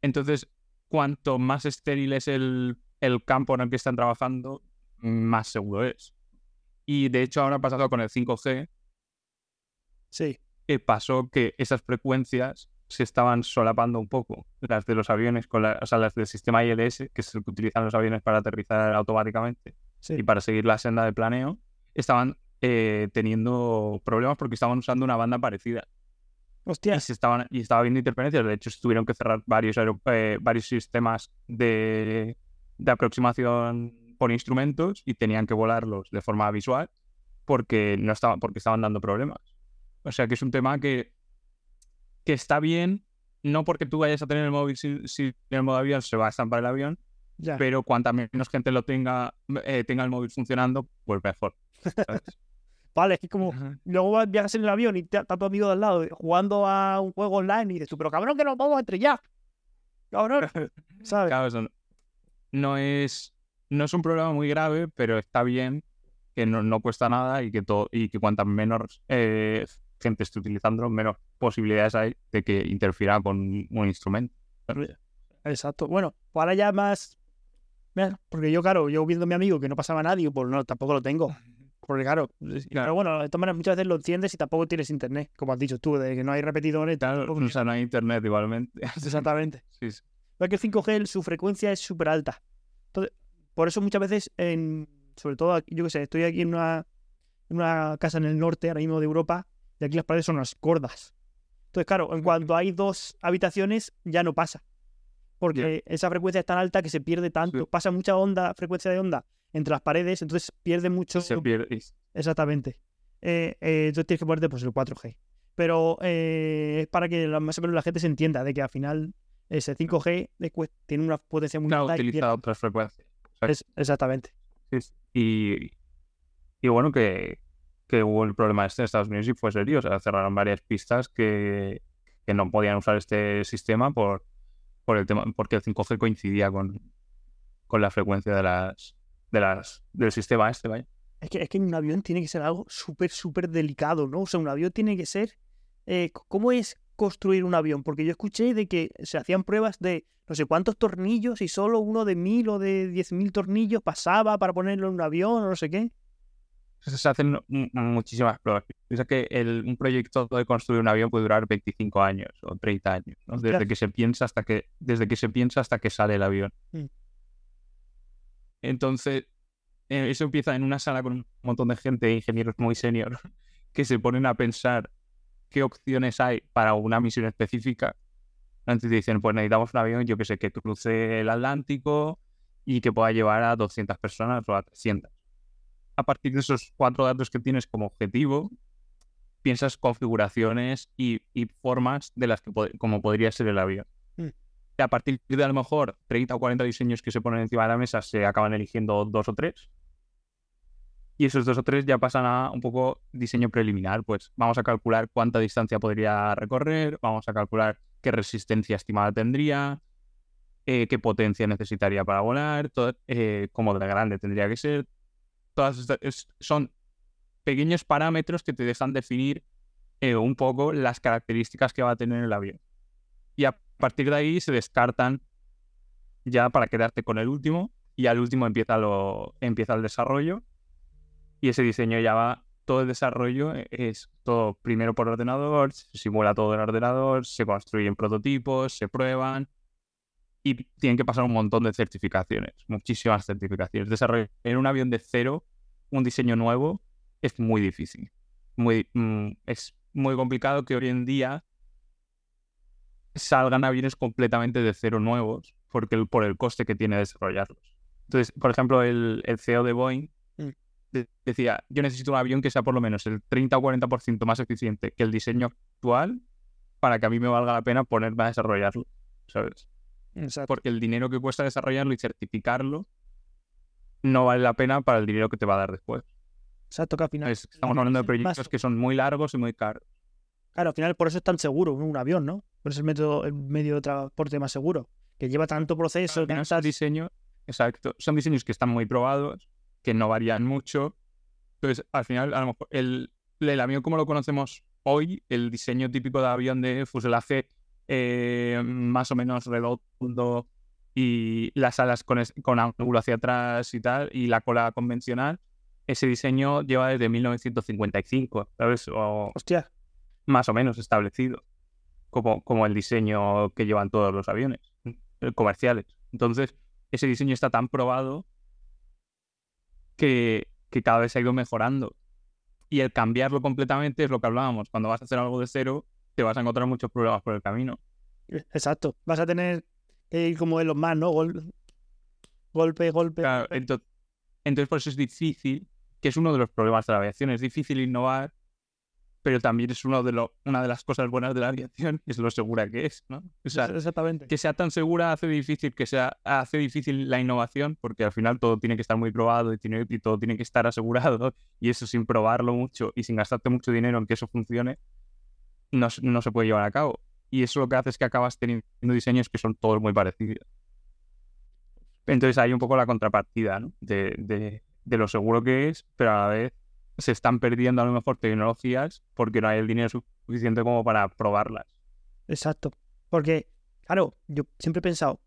Entonces, cuanto más estéril es el, el campo en el que están trabajando, más seguro es. Y de hecho ahora ha pasado con el 5G. Sí. Que pasó que esas frecuencias se estaban solapando un poco. Las de los aviones, con o sea, las del sistema ILS, que se utilizan los aviones para aterrizar automáticamente y para seguir la senda de planeo, estaban eh, teniendo problemas porque estaban usando una banda parecida. Hostia. Y, se estaban, y estaba habiendo interferencias. De hecho, se tuvieron que cerrar varios, eh, varios sistemas de, de aproximación por instrumentos y tenían que volarlos de forma visual porque, no estaban, porque estaban dando problemas. O sea que es un tema que, que está bien, no porque tú vayas a tener el móvil si, si el modo avión se va a estampar el avión, pero cuanta menos gente lo tenga, eh, tenga el móvil funcionando, pues mejor. vale, es que como luego viajas en el avión y está tu amigo de al lado jugando a un juego online y dices tú, pero cabrón, que nos vamos a estrellar. Cabrón, ¿sabes? no es no es un problema muy grave, pero está bien que no, cuesta nada y que, todo, y que cuanta menos eh, gente esté utilizándolo, menos posibilidades hay de que interfiera con un instrumento. Exacto. Bueno, pues ahora ya más. Porque yo, claro, yo viendo a mi amigo que no pasaba nadie, pues no, tampoco lo tengo. Porque claro, pero bueno, de todas maneras muchas veces lo entiendes y tampoco tienes internet, como has dicho tú, de que no hay repetidores. Claro, o sea, no hay internet igualmente. Exactamente. sí, sí. que el 5G, su frecuencia es súper alta. Entonces, por eso muchas veces, en, sobre todo, yo que sé, estoy aquí en una, en una casa en el norte, ahora mismo de Europa, y aquí las paredes son unas gordas. Entonces, claro, en cuanto hay dos habitaciones, ya no pasa. Porque esa frecuencia es tan alta que se pierde tanto. Pasa mucha onda, frecuencia de onda entre las paredes, entonces pierde mucho. Se pierde. Exactamente. Eh, eh, entonces tienes que ponerte pues, el 4G. Pero eh, es para que más o menos la gente se entienda de que al final ese 5G tiene una potencia muy no, alta. utiliza otras frecuencias exactamente. Y, y bueno, que, que, hubo el problema este en Estados Unidos y fue serio. O sea, cerraron varias pistas que, que no podían usar este sistema por, por el tema, porque el 5G coincidía con, con la frecuencia de las, de las, del sistema este, vaya. Es que, es que un avión tiene que ser algo súper, súper delicado, ¿no? O sea, un avión tiene que ser... Eh, ¿Cómo es construir un avión? Porque yo escuché de que se hacían pruebas de no sé cuántos tornillos y solo uno de mil o de diez mil tornillos pasaba para ponerlo en un avión o no sé qué. Se hacen muchísimas pruebas. Piensa que el, un proyecto de construir un avión puede durar 25 años o 30 años, desde que se piensa hasta que desde que se piensa hasta que sale el avión. Mm. Entonces, eh, eso empieza en una sala con un montón de gente, ingenieros muy senior, que se ponen a pensar qué opciones hay para una misión específica antes dicen, pues necesitamos un avión, yo que sé, que cruce el Atlántico y que pueda llevar a 200 personas o a 300. A partir de esos cuatro datos que tienes como objetivo, piensas configuraciones y, formas de las que como podría ser el avión. Mm. a partir de a lo mejor 30 o 40 diseños que se ponen encima de la mesa, se acaban eligiendo dos o tres. Y esos dos o tres ya pasan a un poco diseño preliminar. Pues vamos a calcular cuánta distancia podría recorrer, vamos a calcular qué resistencia estimada tendría, eh, qué potencia necesitaría para volar, todo, eh, cómo de grande tendría que ser. Todas estas, es- son pequeños parámetros que te dejan definir eh, un poco las características que va a tener el avión. Y a partir de ahí se descartan ya para quedarte con el último y al último empieza, lo, empieza el desarrollo y ese diseño ya va, todo el desarrollo es todo primero por ordenador, se simula todo en ordenador, se construyen prototipos, se prueban y tienen que pasar un montón de certificaciones, muchísimas certificaciones. Desarrollar un avión de cero, un diseño nuevo, es muy difícil. Muy, mm, es muy complicado que hoy en día salgan aviones completamente de cero nuevos porque el- por el coste que tiene desarrollarlos. Entonces, por ejemplo, el, el CEO de Boeing Mm. de- decía, yo necesito un avión que sea por lo menos el 30 o 40% más eficiente que el diseño actual para que a mí me valga la pena ponerme a desarrollarlo, ¿sabes? Exacto. Porque el dinero que cuesta desarrollarlo y certificarlo no vale la pena para el dinero que te va a dar después. Exacto, que al final. Es- Estamos hablando de es más- proyectos que son muy largos y muy caros. Claro, al final por eso es tan seguro un avión, ¿no? Por eso es el, método, el medio de transporte más seguro. Que lleva tanto proceso, final tantas- son diseños, exacto, son diseños que están muy probados, que no varían mucho. Entonces, al final, a lo mejor el, el avión como lo conocemos hoy, el diseño típico de avión de fuselaje eh, más o menos redondo y las alas con, es- con ángulo hacia atrás y tal, y la cola convencional, ese diseño lleva desde 1955, ¿sabes? O Hostia, más o menos establecido, como, como el diseño que llevan todos los aviones eh, comerciales. Entonces, ese diseño está tan probado que, que cada vez se ha ido mejorando. Y el cambiarlo completamente es lo que hablábamos. Cuando vas a hacer algo de cero, te vas a encontrar muchos problemas por el camino. exacto. Vas a tener que ir como de los más, ¿no? Gol- golpe, golpe. Claro, golpe. ento- entonces, por eso es difícil, que es uno de los problemas de la aviación. Es difícil innovar, pero también es uno de lo, una de las cosas buenas de la aviación, es lo segura que es, ¿no? O sea, Exactamente. que sea tan segura hace difícil que sea hace difícil la innovación porque al final todo tiene que estar muy probado y, tiene- y todo tiene que estar asegurado y eso sin probarlo mucho y sin gastarte mucho dinero en que eso funcione no, no se puede llevar a cabo y eso lo que hace es que acabas teniendo diseños que son todos muy parecidos entonces hay un poco la contrapartida ¿no? de, de- de lo seguro que es pero a la vez se están perdiendo a lo mejor tecnologías porque no hay el dinero suficiente como para probarlas Exacto. Porque, claro, yo siempre he pensado,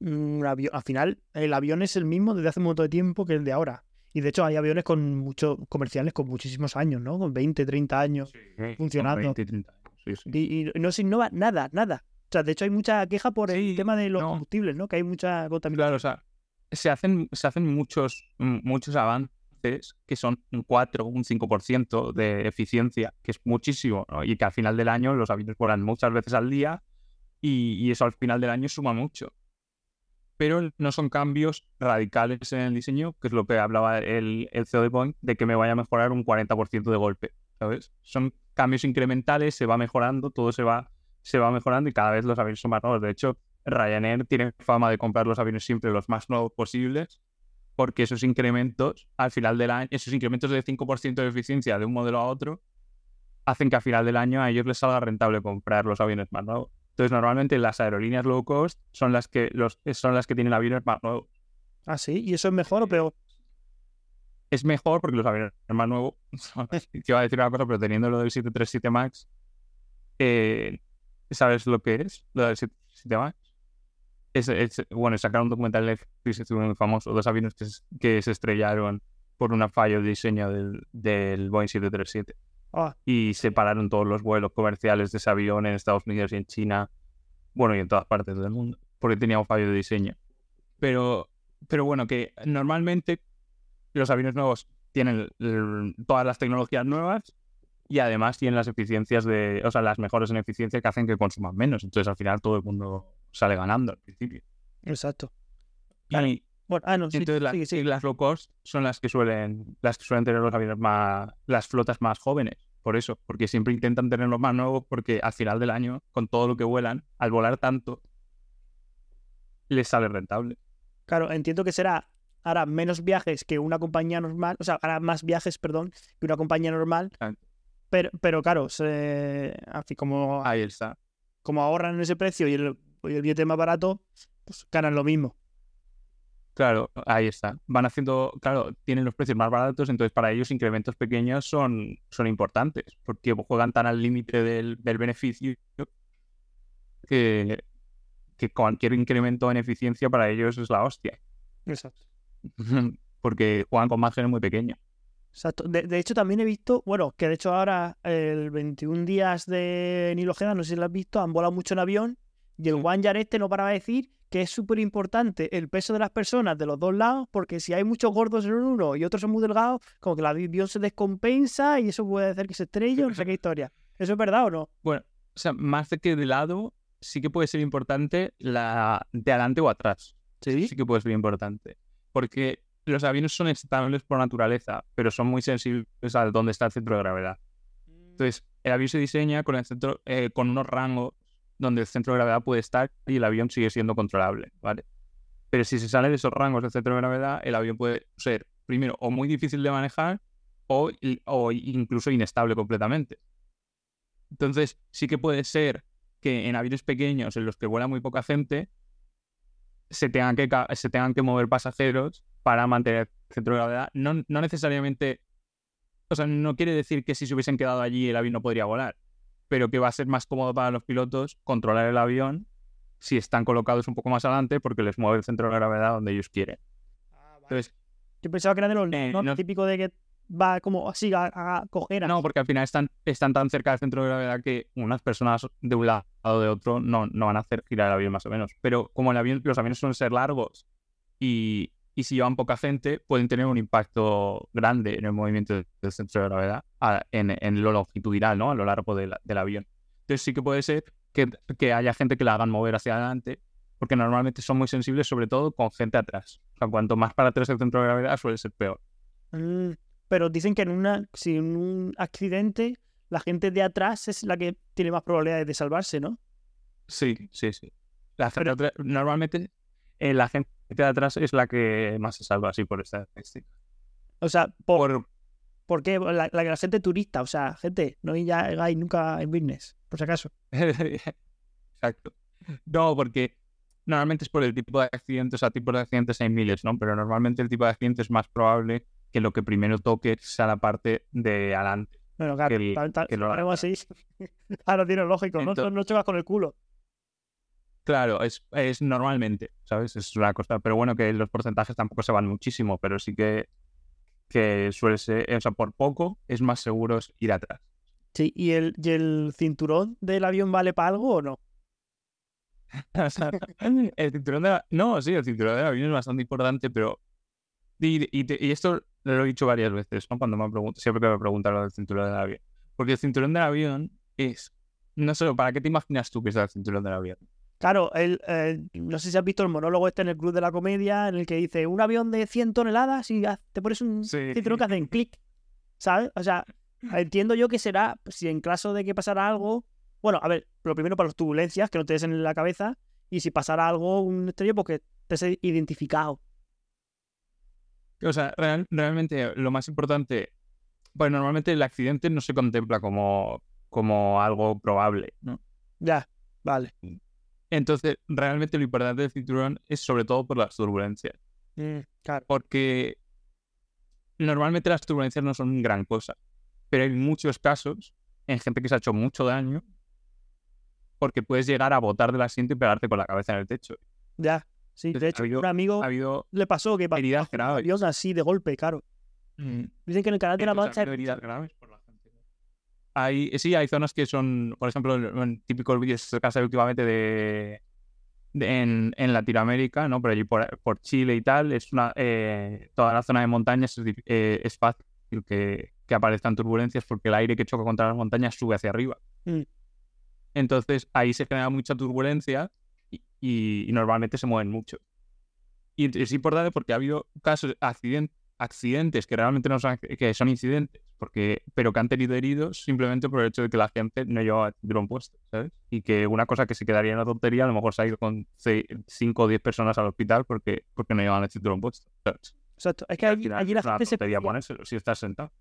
mm, un avión, al final, el avión es el mismo desde hace un montón de tiempo que el de ahora. Y de hecho hay aviones con muchos comerciales con muchísimos años, ¿no? Con 20, 30 años. funcionando. 20, 30 años, sí, sí. Y, y no se innova nada, nada. O sea, de hecho hay mucha queja por el tema de los no. combustibles, ¿no? Que hay mucha contaminación. Claro, o sea, se hacen, se hacen muchos, mm, muchos avances que son un 4, un 5% de eficiencia, que es muchísimo, ¿no? Y que al final del año los aviones vuelan muchas veces al día y, y eso al final del año suma mucho. Pero no son cambios radicales en el diseño, que es lo que hablaba el, el CEO de Boeing, de que me vaya a mejorar un 40% de golpe, ¿sabes? Son cambios incrementales, se va mejorando, todo se va, se va mejorando y cada vez los aviones son más nuevos. De hecho, Ryanair tiene fama de comprar los aviones siempre los más nuevos posibles, porque esos incrementos al final del año, esos incrementos de 5% de eficiencia de un modelo a otro, hacen que al final del año a ellos les salga rentable comprar los aviones más nuevos. Entonces, normalmente las aerolíneas low cost son las que, los, son las que tienen aviones más nuevos. Ah, sí. ¿Y eso es mejor o peor? Es mejor porque los aviones más nuevos, te iba a decir una cosa, pero teniendo lo del 737 MAX, eh, ¿sabes lo que es? Lo del 737 MAX. Es, es- bueno, sacaron un documental de Netflix muy famoso, dos aviones que, se- que se estrellaron por una fallo de diseño del, del Boeing 737 Ah, y se pararon todos los vuelos comerciales de ese avión en Estados Unidos y en China, bueno, y en todas partes del mundo, porque tenía un fallo de diseño. Pero, pero bueno, que normalmente los aviones nuevos tienen todas las tecnologías nuevas y además tienen las eficiencias de, o sea, las mejores en eficiencia que hacen que consuman menos. Entonces al final todo el mundo sale ganando al principio. exacto. Y, Bueno, ah, no, sí, entonces la- las low cost son las que suelen las que suelen tener los aviones más las flotas más jóvenes por eso porque siempre intentan tenerlos más nuevos porque al final del año con todo lo que vuelan al volar tanto les sale rentable Claro, entiendo que será hará menos viajes que una compañía normal, o sea, hará más viajes, perdón, que una compañía normal. Exacto. Pero, pero claro, se, así como, ahí está como ahorran ese precio y el, pues el billete más barato, pues ganan lo mismo. Claro, ahí está. Van haciendo, claro, tienen los precios más baratos, entonces para ellos incrementos pequeños son, son importantes, porque juegan tan al límite del, del beneficio que, que cualquier incremento en eficiencia para ellos es la hostia. Exacto. porque juegan con márgenes muy pequeños. Exacto. De, de hecho, también he visto, bueno, que de hecho ahora el 21 días de Nilo Ojeda, no sé si lo has visto, han volado mucho en avión y el One este no para de decir que es súper importante el peso de las personas de los dos lados, porque si hay muchos gordos en uno y otros son muy delgados, como que el avión se descompensa y eso puede hacer que se estrelle, no sé qué historia. ¿Eso es verdad o no? Bueno, o sea, más de que de lado, sí que puede ser importante la de adelante o atrás. Sí. Sí que puede ser importante. Porque los aviones son estables por naturaleza, pero son muy sensibles a dónde está el centro de gravedad. Entonces, el avión se diseña con, el centro, eh, con unos rangos donde el centro de gravedad puede estar y el avión sigue siendo controlable, ¿vale? Pero si se sale de esos rangos del centro de gravedad, el avión puede ser, primero, o muy difícil de manejar o, o incluso inestable completamente. Entonces, sí que puede ser que en aviones pequeños en los que vuela muy poca gente se tengan que, se tengan que mover pasajeros para mantener el centro de gravedad. No, no necesariamente, o sea, no quiere decir que si se hubiesen quedado allí el avión no podría volar, pero que va a ser más cómodo para los pilotos controlar el avión si están colocados un poco más adelante porque les mueve el centro de gravedad donde ellos quieren. Entonces, Yo pensaba que era de los Eh, no, no- típico de que va como así a, a coger no, porque al final están, están tan cerca del centro de gravedad que unas personas de un lado de otro no, no van a hacer girar el avión más o menos. Pero como el avión, los aviones suelen ser largos y, y si llevan poca gente, pueden tener un impacto grande en el movimiento de- del centro de gravedad en, en lo longitudinal, ¿no? A lo largo de del avión. Entonces sí que puede ser que, que haya gente que la hagan mover hacia adelante, porque normalmente son muy sensibles, sobre todo con gente atrás. O sea, cuanto más para atrás el centro de gravedad suele ser peor. Mm, pero dicen que en una, si en un accidente la gente de atrás es la que tiene más probabilidades de salvarse, ¿no? Sí, sí, sí. La gente Pero- atrás- normalmente eh, la gente de atrás es la que más se salva, así por esta estadística. O sea, por, Por, ¿por qué? La, la, la gente turista, o sea, gente, no ya hagáis nunca en business, por si acaso. Exacto. No, porque normalmente es por el tipo de accidentes, o sea, tipos de accidentes hay miles, ¿no? Pero normalmente el tipo de accidente es más probable que lo que primero toque sea la parte de adelante. Bueno, claro, Que tal- tal- que lo ponemos así. Claro, tiene lógico, no, Ento- no chocas con el culo. Claro, es, es normalmente, ¿sabes? Es una cosa, pero bueno, que los porcentajes tampoco se van muchísimo, pero sí que, que suele ser, o sea, por poco es más seguro ir atrás. Sí, ¿y el, ¿y el cinturón del avión vale para algo o no? El cinturón de la- No, sí, el cinturón del avión es bastante importante, pero... Y, y te- y esto lo he dicho varias veces, ¿no? Cuando me preguntado, siempre que me preguntan lo del cinturón del avión. Porque el cinturón del avión es... No sé, ¿para qué te imaginas tú que es el cinturón del avión? Claro, el, eh, no sé si has visto el monólogo este en el Club de la Comedia, en el que dice un avión de 100 toneladas y te pones un Sí. cinturón que hacen clic, ¿sabes? O sea, entiendo yo que será, si en caso de que pasara algo, bueno, a ver, lo primero para las turbulencias, que no te des en la cabeza, y si pasara algo, un estrello, pues que estés identificado. O sea, real- realmente lo más importante... Pues normalmente el accidente no se contempla como, como algo probable, ¿no? Ya, vale. Entonces, realmente lo importante del cinturón es sobre todo por las turbulencias. Mm, claro. porque normalmente las turbulencias no son gran cosa, pero hay muchos casos en gente que se ha hecho mucho daño porque puedes llegar a botar del asiento y pegarte con la cabeza en el techo. Ya, sí. De hecho, ha habido- un amigo Ha habido le pasó que pasó heridas graves. avión así de golpe, claro. Dicen que en el canal de la Mancha ha habido heridas graves por la gente. Hay, sí, hay zonas que son, por ejemplo, en típicos vídeos que se últimamente de, de- en, en Latinoamérica, ¿no? Por allí, por, por Chile y tal, es una, eh, toda la zona de montañas es, eh, es fácil que, que aparezcan turbulencias porque el aire que choca contra las montañas sube hacia arriba. Mm. Entonces ahí se genera mucha turbulencia y, y- normalmente se mueven mucho. Y es importante porque ha habido casos, accidentes, accidentes que realmente no son, que son incidentes, porque, pero que han tenido heridos simplemente por el hecho de que la gente no llevaba cinturón puesto, ¿sabes? Y que una cosa que se quedaría en la tontería, a lo mejor se ha ido con 5 o 10 personas al hospital porque, porque no llevaban el cinturón puesto. ¿sabes? Exacto. Es que Al allí, final allí la una gente se confía. ponérselo si estás sentado.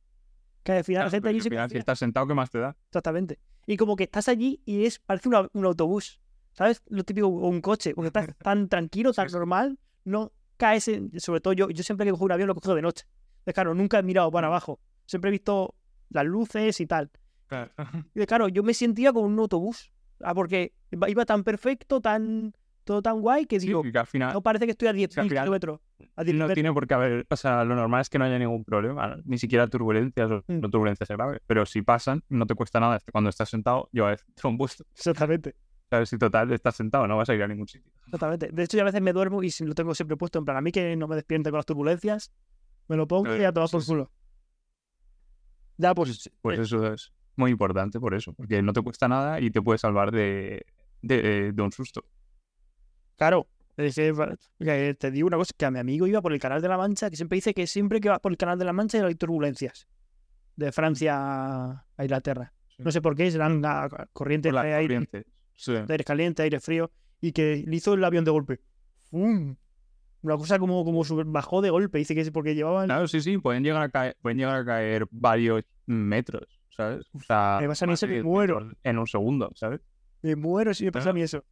Que al final la Claro, gente allí al se final, si confía. estás sentado, ¿qué más te da? Exactamente. Y como que estás allí y es, parece una- un autobús. ¿Sabes? Lo típico, un coche, porque estás tan tranquilo, tan Sí, sí. normal, no caes en... Sobre todo yo, yo siempre que cojo un avión lo cojo de noche. Entonces, claro, nunca he mirado para abajo. Siempre he visto las luces y tal. Claro. Y claro, yo me sentía como un autobús. Ah, porque iba, tan perfecto, tan todo tan guay, que Sí, digo, que al final no parece que estoy a 10.000 al final kilómetros. A 10.000 no metros. tiene por qué haber, o sea, lo normal es que no haya ningún problema, ni siquiera turbulencias o Mm. no turbulencias graves, pero si pasan, no te cuesta nada cuando estás sentado, llevar un busto, Exactamente, ¿sabes? Si total estás sentado, no vas a ir a ningún sitio. exactamente. De hecho, yo a veces me duermo y si lo tengo siempre puesto, en plan, a mí que no me despierte con las turbulencias, me lo pongo y Eh, a tomar por culo. Ya, pues, Pues eh, eso es muy importante por eso, porque no te cuesta nada y te puede salvar de, de, de un susto. claro. te digo una cosa, que a mi amigo iba por el Canal de la Mancha, que siempre dice que siempre que va por el Canal de la Mancha hay turbulencias. De Francia a Inglaterra. No sé por qué, serán la corriente Por aire, corrientes. Sí. de aire caliente, aire frío, y que le hizo el avión de golpe. ¡Fum! Una cosa como, como super- bajó de golpe, dice que es porque llevaban... Claro, sí, sí, pueden llegar a caer, pueden llegar a caer varios metros, ¿sabes? O sea, Me pasa a mí eso, me 10 muero. en un segundo, ¿sabes? Me muero si me pasa a mí eso.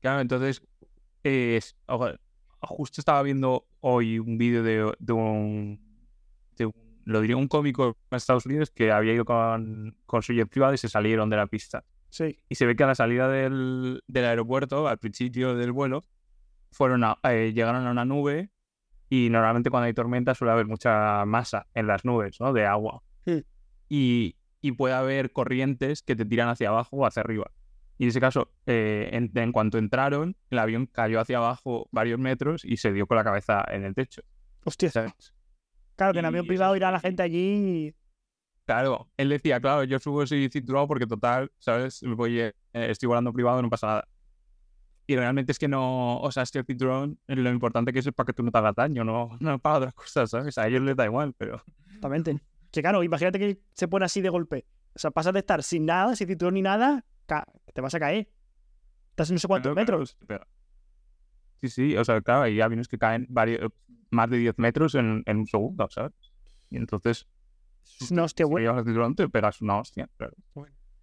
Claro, entonces, es- ojo, justo estaba viendo hoy un vídeo de, de un, de un- lo diría un cómico en Estados Unidos que había ido con, con su jet privado y se salieron de la pista. Sí. Y se ve que a la salida del, del aeropuerto, al principio del vuelo, fueron a- eh, llegaron a una nube y normalmente cuando hay tormenta suele haber mucha masa en las nubes, ¿no? De agua. Sí. Y, y puede haber corrientes que te tiran hacia abajo o hacia arriba. Y en ese caso, eh, en, en cuanto entraron, el avión cayó hacia abajo varios metros y se dio con la cabeza en el techo. Hostia, ¿sabes? claro que en avión privado irá la gente allí y... Claro, él decía, claro, yo subo ese cinturado porque total, ¿sabes? Voy, eh, estoy volando privado, no pasa nada. Y realmente es que no, o sea, es que el cinturón, lo importante que es es para que tú no te hagas daño, no, no para otras cosas, ¿sabes? A ellos les da igual, pero... Exactamente. Que claro, imagínate que se pone así de golpe. O sea, pasas de estar sin nada, sin cinturón ni nada, te vas a caer. Estás en no sé cuántos Claro, metros. pega. Sí, sí, o sea, claro, hay aviones que caen varios, más de 10 metros en, en un segundo, ¿sabes? Y entonces, Es una hostia si buena. llevas el cinturón, te pegas una hostia, claro.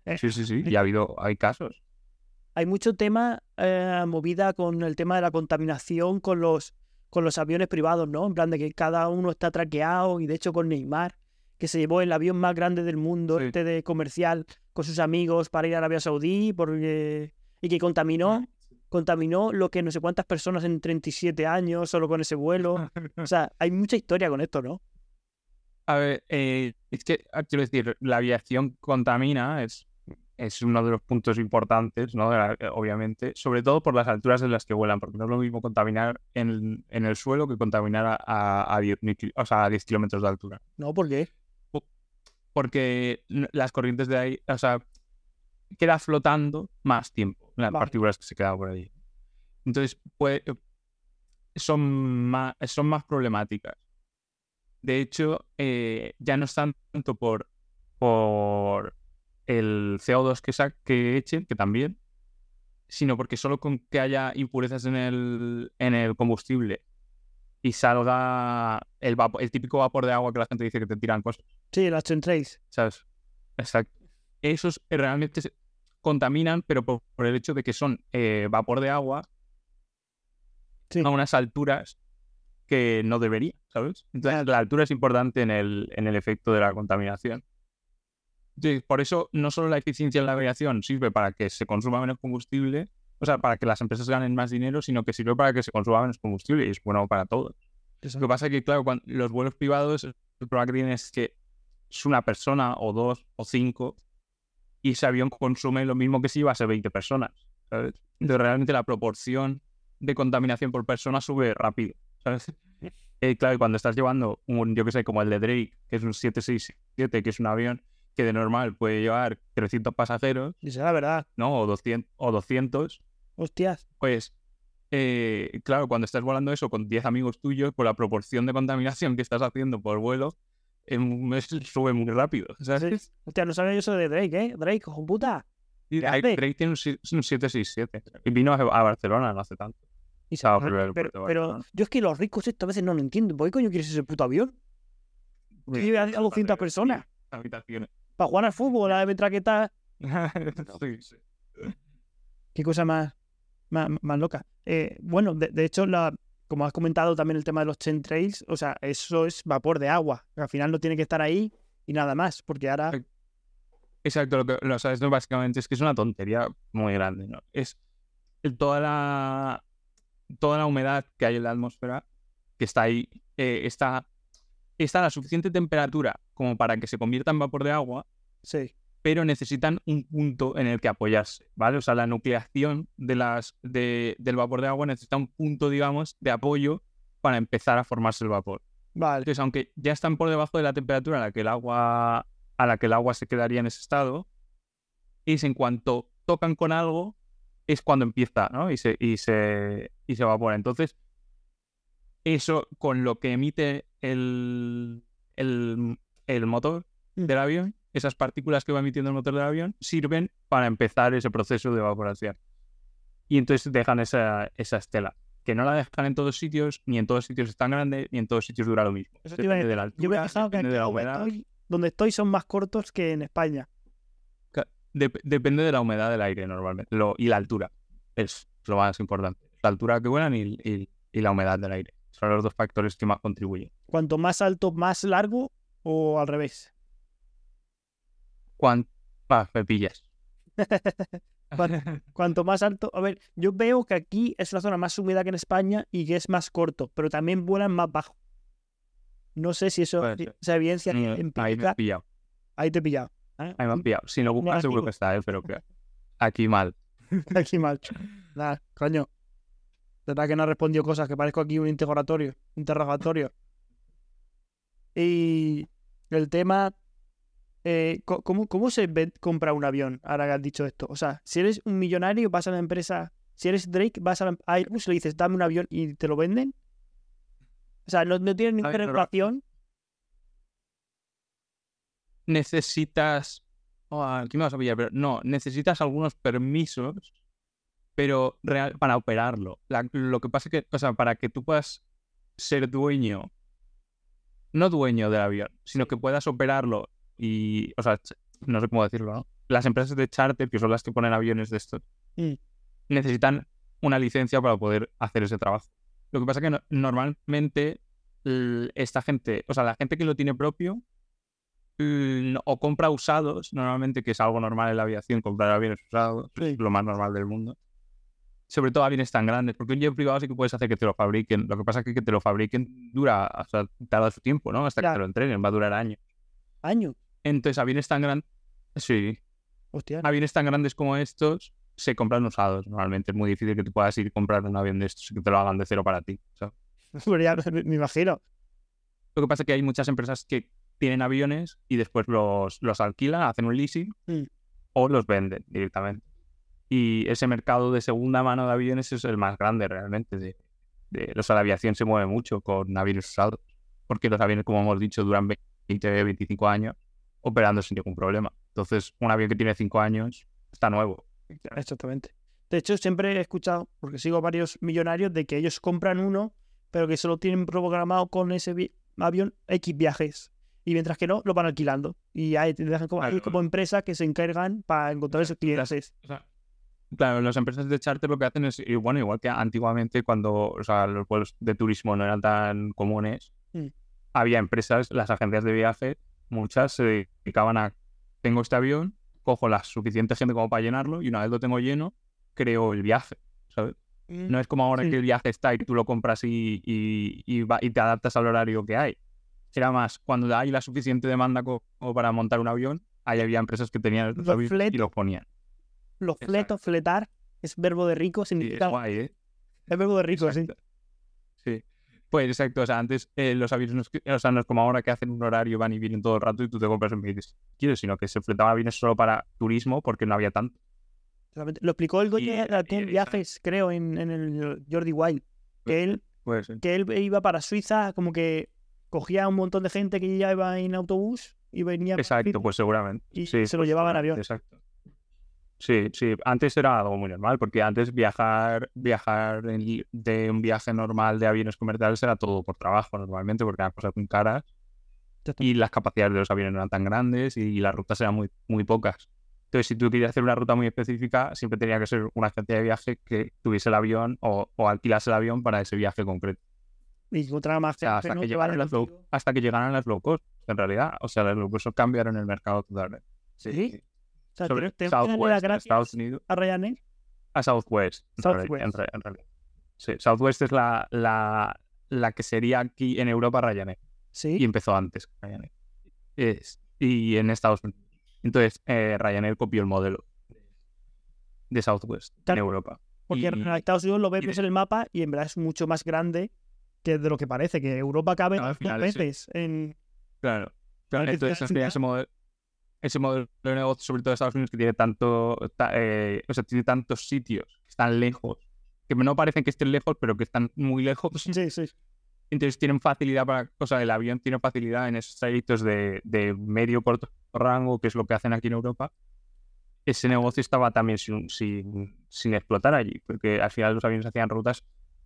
Eh, Sí, sí, sí, y ha habido, hay casos. Hay mucho tema eh, movida con el tema de la contaminación con los, con los aviones privados, ¿no? En plan de que cada uno está traqueado y de hecho con Neymar, que se llevó el avión más grande del mundo, Sí. este de comercial, con sus amigos para ir a Arabia Saudí porque... y que contaminó, contaminó lo que no sé cuántas personas en 37 años solo con ese vuelo. O sea, hay mucha historia con esto, ¿no? A ver, eh, es que, ah, quiero decir, la aviación contamina, es, es uno de los puntos importantes, ¿no? La- obviamente, sobre todo por las alturas en las que vuelan, porque no es lo mismo contaminar en, en el suelo que contaminar a, a, a 10.000 kil- o sea, a 10 kilómetros de altura. No, ¿por qué? Porque las corrientes de ahí, o sea, queda flotando más tiempo, las Vale. partículas que se quedan por ahí. Entonces, puede, son, más, son más problemáticas. De hecho, eh, ya no es tanto por, por el CO2 que, sa- que echen, que también, sino porque solo con que haya impurezas en el, en el combustible y salga el, vapo- el típico vapor de agua que la gente dice que te tiran cosas, Sí, las trace. ¿sabes? Exacto. Esos eh, realmente se contaminan, pero por, por el hecho de que son eh, vapor de agua Sí. a unas alturas que no debería, ¿sabes? Entonces, la altura es importante en el, en el efecto de la contaminación. Entonces, por eso, no solo la eficiencia en la aviación sirve para que se consuma menos combustible, o sea, para que las empresas ganen más dinero, sino que sirve para que se consuma menos combustible y es bueno para todos. Lo que pasa es que, claro, cuando los vuelos privados, el problema que tienen es que es una persona o dos o cinco y ese avión consume lo mismo que si llevase 20 personas, ¿sabes? Entonces, realmente la proporción de contaminación por persona sube rápido, ¿sabes? Eh, claro, cuando estás llevando un, yo que sé, como el de Drake, que es un 767, que es un avión que de normal puede llevar 300 pasajeros, Dice la verdad. ¿no? O 200, o 200 Hostias. pues, eh, claro, cuando estás volando eso con 10 amigos tuyos, por la proporción de contaminación que estás haciendo por vuelo, sube muy rápido, ¿sabes? Hostia, no sabía yo eso de Drake, ¿eh? Drake, hijo puta. Y ¿Qué Drake tiene un, un 767 y vino a, a Barcelona no hace tanto. Pero, de yo es que los ricos esto a veces no lo entiendo. ¿Por qué coño quieres ese puto avión? Que lleve a, a 200 personas. Habitaciones. Para jugar al fútbol, a la metraqueta. sí, sí. Qué cosa más, más, más loca. Eh, bueno, de, de hecho, la, como has comentado también el tema de los chemtrails, o sea, eso es vapor de agua. Al final no tiene que estar ahí y nada más, porque ahora... Exacto, lo que lo sabes, básicamente es que es una tontería muy grande, ¿no? Es toda la toda la humedad que hay en la atmósfera que está ahí, eh, está, está a la suficiente temperatura como para que se convierta en vapor de agua, Sí, pero necesitan un punto en el que apoyarse, ¿vale? O sea, la nucleación de las, de- del vapor de agua necesita un punto, digamos, de apoyo para empezar a formarse el vapor. vale. Entonces, aunque ya están por debajo de la temperatura a la que el agua, a la que el agua se quedaría en ese estado, es en cuanto tocan con algo, es cuando empieza, ¿no? Y se, y se, y se evapora. Entonces, eso con lo que emite el, el, el motor Mm. del avión, esas partículas que va emitiendo el motor del avión, sirven para empezar ese proceso de evaporación. Y entonces dejan esa, esa estela. Que no la dejan en todos sitios, ni en todos sitios es tan grande, ni en todos sitios dura lo mismo. Eso te iba a de la decir. Yo me he altura, fijado que aquí de la donde estoy, donde estoy son más cortos que en España. Dep- depende de la humedad del aire normalmente. Lo- y la altura. Es lo más importante. La altura que vuelan y, y- y la humedad del aire. Son los dos factores que más contribuyen. Cuanto más alto, más largo o al revés. ¿Cuánto? Ah, me pillas. Cuanto más alto, a ver, yo veo que aquí es la zona más húmeda que en España y que es más corto, pero también vuelan más bajo. No sé si eso esa evidencia Mm, Ahí me has empírica. pillado. Ahí te he pillado. ¿Eh? Ahí me has pillado. Si lo buscas seguro que está, ¿eh? pero que aquí mal. Aquí mal. Nada, coño. De verdad que no ha respondido cosas, que parezco aquí un interrogatorio. Interrogatorio. Y el tema. eh, ¿cómo, ¿Cómo se compra un avión? Ahora que has dicho esto. O sea, si eres un millonario, vas a la empresa. Si eres Drake, vas a la a Airbus y le dices, dame un avión y te lo venden. O sea, no, no ninguna relación. Necesitas. oh, aquí me vas a pillar, pero no, necesitas algunos permisos, pero real, para operarlo. La- lo que pasa es que, o sea, para que tú puedas ser dueño, no dueño del avión, sino que puedas operarlo y, o sea, no sé cómo decirlo, ¿no? Las empresas de charter, que son las que ponen aviones de estos, Mm. necesitan una licencia para poder hacer ese trabajo. Lo que pasa es que no- normalmente esta gente, o sea, la gente que lo tiene propio, o compra usados, normalmente, que es algo normal en la aviación, comprar aviones usados, es lo más normal del mundo. Sobre todo aviones tan grandes, porque un jet privado sí que puedes hacer que te lo fabriquen. Lo que pasa es que que te lo fabriquen dura, o sea, tarda su tiempo, ¿no? Hasta que Claro. te lo entreguen, va a durar años. Años. Entonces, aviones tan grandes, sí, Hostia. aviones tan grandes como estos se compran usados. Normalmente es muy difícil que tú puedas ir a comprar un avión de estos y que te lo hagan de cero para ti. ¿sabes? Me imagino. Lo que pasa es que hay muchas empresas que tienen aviones y después los, los alquilan, hacen un leasing Mm. o los venden directamente. Y ese mercado de segunda mano de aviones es el más grande realmente. De, de- o sea, la aviación se mueve mucho con aviones usados. Porque los aviones, como hemos dicho, duran 20, 25 años operando sin ningún problema. Entonces, un avión que tiene 5 años está nuevo. Exactamente. De hecho, siempre he escuchado, porque sigo varios millonarios, de que ellos compran uno, pero que solo tienen programado con ese vi- avión X viajes. Y mientras que no, lo van alquilando. Y hay como empresas que se encargan para encontrar esos clientes. O sea, claro, las empresas de charter lo que hacen es, bueno, igual que antiguamente cuando o sea, los vuelos de turismo no eran tan comunes, Mm. había empresas, las agencias de viaje, muchas se dedicaban a, tengo este avión, cojo la suficiente gente como para llenarlo y una vez lo tengo lleno, creo el viaje, ¿sabes? No es como ahora Sí. que el viaje está y tú lo compras y, y, y va- y te adaptas al horario que hay. Era más, cuando hay la suficiente demanda co- como para montar un avión, ahí había empresas que tenían los aviones flet- y los ponían. Los Exacto. fletos, fletar, es verbo de rico, Sí, es significa. guay, ¿eh? es verbo de rico. Exacto. Sí. Pues exacto, o sea, antes eh, los aviones, o sea, no es como ahora que hacen un horario, van y vienen todo el rato y tú te compras un billete si quieres, sino que se fletaban aviones solo para turismo porque no había tanto. Lo explicó el dueño de y- Viajes, creo, en, en el Jordi Wild. Que él, Pues que él iba para Suiza, como que cogía un montón de gente que ya iba en autobús y venía. Exacto, pues seguramente. Y Sí, se lo pues llevaban en avión. Exacto. Sí, sí, antes era algo muy normal, porque antes viajar, viajar en- de un viaje normal de aviones comerciales era todo por trabajo normalmente, porque eran cosas muy caras y las capacidades de los aviones no eran tan grandes y las rutas eran muy, muy pocas. Entonces, si tú querías hacer una ruta muy específica, siempre tenía que ser una agencia de viaje que tuviese el avión o, o alquilase el avión para ese viaje concreto. Y encontrar más O sea, gente, hasta, ¿no? que llegaran las low, hasta que llegaran las low cost, en realidad. O sea, las low cost cambiaron el mercado totalmente. ¿Sí? O sea, Sobre te- las Southwest, Estados Unidos. a Ryanair. A Southwest. Southwest. En, re- en realidad. Sí, Southwest es la, la, la que sería aquí en Europa Ryanair. Sí. Y empezó antes Ryanair. Es- y en Estados Unidos. Entonces, eh, Ryanair copió el modelo de Southwest en. Europa. Porque y- en Estados Unidos lo ves en el mapa y en verdad es mucho más grande que de lo que parece, que Europa cabe No, dos en... Claro. claro, entonces, ese, modelo, ese modelo de negocio, sobre todo de Estados Unidos, que tiene tanto, ta- eh, o sea, tiene tantos sitios que están lejos, que no parecen que estén lejos, pero que están muy lejos. Sí, sí. Entonces tienen facilidad para, o sea, el avión tiene facilidad en esos trayectos de, de medio corto rango, que es lo que hacen aquí en Europa. Ese negocio estaba también sin, sin, sin explotar allí, porque al final los aviones hacían rutas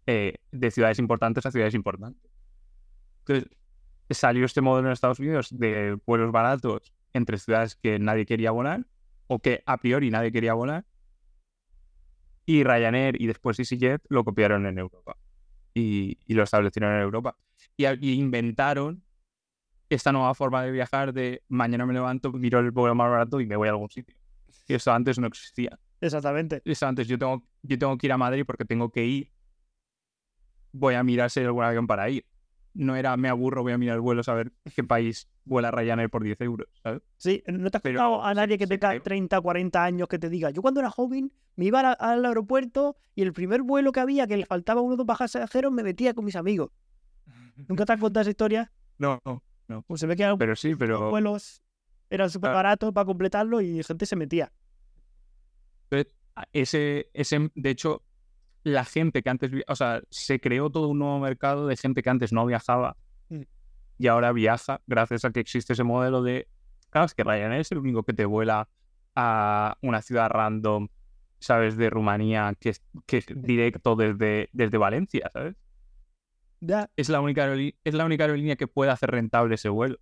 eh, de ciudades importantes a ciudades importantes. Entonces salió este modelo en Estados Unidos de vuelos baratos entre ciudades que nadie quería volar o que a priori nadie quería volar. Y Ryanair y después EasyJet lo copiaron en Europa y, y lo establecieron en Europa. Y, y inventaron esta nueva forma de viajar de mañana me levanto, miro el vuelo más barato y me voy a algún sitio. Y eso antes no existía. Exactamente. Eso antes yo tengo, yo tengo que ir a Madrid porque tengo que ir. Voy a mirar si hay algún avión para ir. No era me aburro, voy a mirar vuelos a ver qué país vuela Ryanair por 10 euros. ¿sabes? Sí, ¿no te has escuchado a nadie que se tenga creó. 30, 40 años que te diga, yo cuando era joven me iba al aeropuerto y el primer vuelo que había, que le faltaba uno o dos pasajeros, me metía con mis amigos? ¿Nunca te has contado esa historia? No, no. Pues se ve que Pero sí, pero vuelos eran súper Claro. baratos para completarlo y gente se metía. Ese, ese, de hecho, la gente que antes, o sea, se creó todo un nuevo mercado de gente que antes no viajaba Mm. y ahora viaja gracias a que existe ese modelo de, claro, es que Ryanair es el único que te vuela a una ciudad random, ¿sabes? De Rumanía, que es, que es directo desde, desde Valencia, ¿sabes? Ya, Es la, única es la única aerolínea que puede hacer rentable ese vuelo.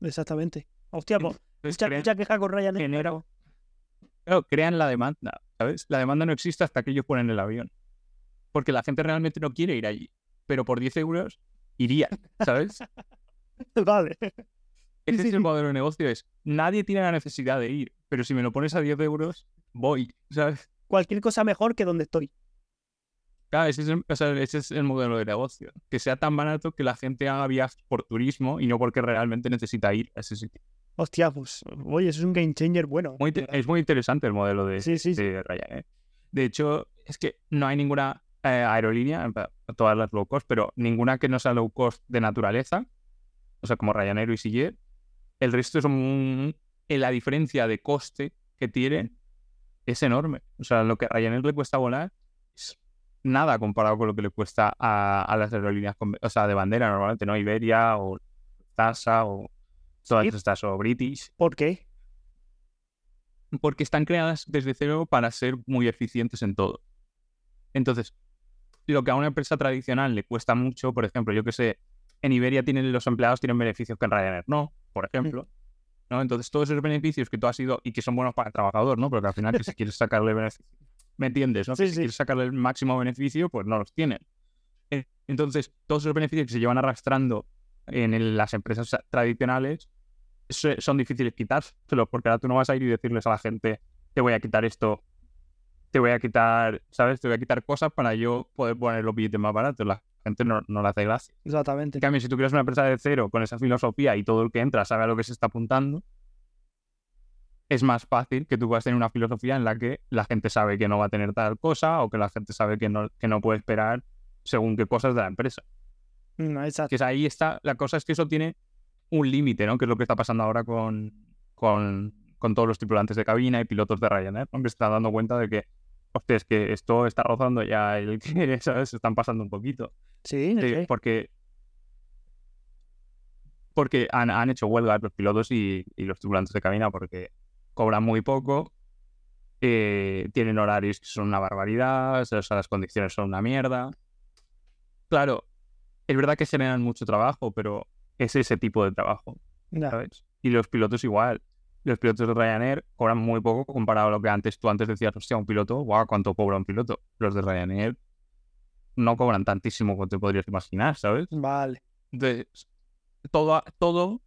exactamente. Hostia, pues, mucha, mucha queja con Ryanair. genera- Claro, crean la demanda, ¿sabes? La demanda no existe hasta que ellos ponen el avión. Porque la gente realmente no quiere ir allí. Pero por 10 euros iría, ¿sabes? Vale. Ese sí, es el modelo de negocio. Es, nadie tiene la necesidad de ir, pero si me lo pones a 10 euros, voy, ¿sabes? Cualquier cosa mejor que donde estoy. Claro, ese es, el, o sea, ese es el modelo de negocio. Que sea tan barato que la gente haga viajes por turismo y no porque realmente necesita ir a ese sitio. Hostia, pues, oye, eso es un game changer bueno. Muy es muy interesante el modelo de, sí. de Ryanair. De hecho, es que no hay ninguna eh, aerolínea, todas las low cost, pero ninguna que no sea low cost de naturaleza, o sea, como Ryanair o EasyJet. El resto son eh, la diferencia de coste que tienen es enorme. O sea, lo que a Ryanair le cuesta volar es nada comparado con lo que le cuesta a, a las aerolíneas o sea, de bandera normalmente, ¿no? Iberia o TASA o todas Sí. estas o British ¿Por qué? porque están creadas desde cero para ser muy eficientes en todo. Entonces, lo que a una empresa tradicional le cuesta mucho, por ejemplo, yo que sé, en Iberia tienen los empleados tienen beneficios que en Ryanair no, por ejemplo. ¿no? Entonces, todos esos beneficios que tú has ido y que son buenos para el trabajador, ¿no? Porque al final, que si quieres sacarle beneficio, ¿me entiendes? ¿no? Sí, Que si sí. quieres sacarle el máximo beneficio, pues no los tienen. Eh, Entonces, todos esos beneficios que se llevan arrastrando en el- las empresas tradicionales son difíciles quitárselos, porque ahora tú no vas a ir y decirles a la gente, te voy a quitar esto, te voy a quitar, ¿sabes? Te voy a quitar cosas para yo poder poner los billetes más baratos. La gente no, no le hace gracia. Exactamente. En cambio, si tú creas una empresa de cero con esa filosofía y todo el que entra sabe a lo que se está apuntando, es más fácil que tú puedas tener una filosofía en la que la gente sabe que no va a tener tal cosa o que la gente sabe que no, que no puede esperar según qué cosas de la empresa. No, exacto. Que es ahí está, la cosa es que eso tiene un límite, ¿no? Que es lo que está pasando ahora con, con, con todos los tripulantes de cabina y pilotos de Ryanair, ¿no? Que se están dando cuenta de que, hostia, es que esto está rozando ya el que, ¿sabes? Se están pasando un poquito. Sí, Sí, sí. porque porque han, han hecho huelga los pilotos y, y los tripulantes de cabina porque cobran muy poco, eh, tienen horarios que son una barbaridad, o sea, las condiciones son una mierda. Claro, es verdad que generan mucho trabajo, pero es ese tipo de trabajo. ¿sabes? Y los pilotos igual. Los pilotos de Ryanair cobran muy poco comparado a lo que antes tú antes decías, hostia, un piloto, guau, ¿cuánto cobra un piloto? Los de Ryanair no cobran tantísimo como te podrías imaginar, ¿sabes? Vale. Entonces, todo, todo,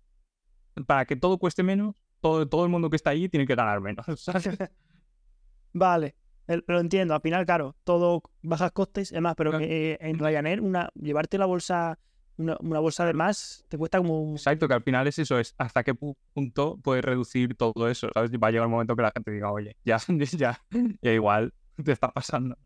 para que todo cueste menos, todo, todo el mundo que está allí tiene que ganar menos. ¿sabes? Vale. Lo entiendo. Al final, claro, todo bajas costes. Es más, pero que, eh, en Ryanair, una, llevarte la bolsa, una, una bolsa de más, te cuesta como un- Exacto, que al final es eso, es hasta qué pu- punto puedes reducir todo eso, ¿sabes? Va a llegar un momento que la gente diga, oye, ya, ya, ya igual te está pasando.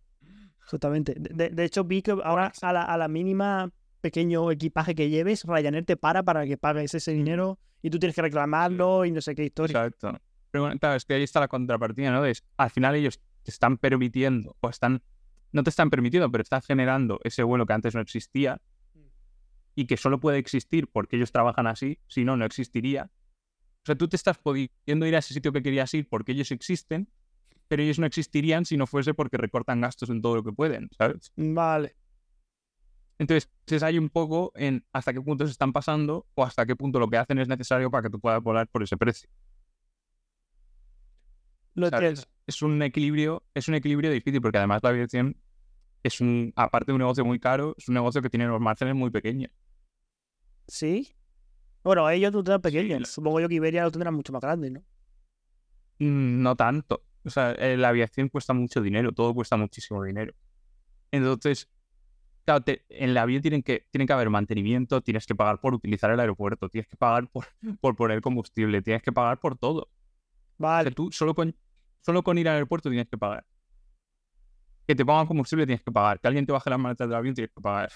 Justamente. De, de- de hecho, vi que ahora a la, a la mínima pequeño equipaje que lleves, Ryanair te para para que pagues ese dinero y tú tienes que reclamarlo y no sé qué historia. Exacto. Pero bueno, claro, es que ahí está la contrapartida, ¿no? Es, al final ellos te están permitiendo, o están, no te están permitiendo, pero están generando ese vuelo que antes no existía y que solo puede existir porque ellos trabajan así, si no, no existiría. O sea, tú te estás pudiendo ir a ese sitio que querías ir porque ellos existen, pero ellos no existirían si no fuese porque recortan gastos en todo lo que pueden, ¿sabes? Vale. Entonces, es ahí un poco en hasta qué punto se están pasando o hasta qué punto lo que hacen es necesario para que tú puedas volar por ese precio. Lo ¿sabes? Es un equilibrio, es un equilibrio difícil porque además la aviación es un, aparte de un negocio muy caro, es un negocio que tiene los márgenes muy pequeños. ¿Sí? Bueno, ellos lo tendrán pequeños. lo- Supongo yo que Iberia lo tendrá mucho más grande, ¿no? Mm, No tanto. O sea, eh, la aviación cuesta mucho dinero, todo cuesta muchísimo dinero. Entonces, claro, te- en la avión tienen que, tienen que haber mantenimiento, tienes que pagar por utilizar el aeropuerto, tienes que pagar por, por poner combustible, tienes que pagar por todo. O sea, Vale. tú solo con, solo con ir al aeropuerto tienes que pagar. Que te pongan combustible tienes que pagar. Que alguien te baje las maletas del avión tienes que pagar.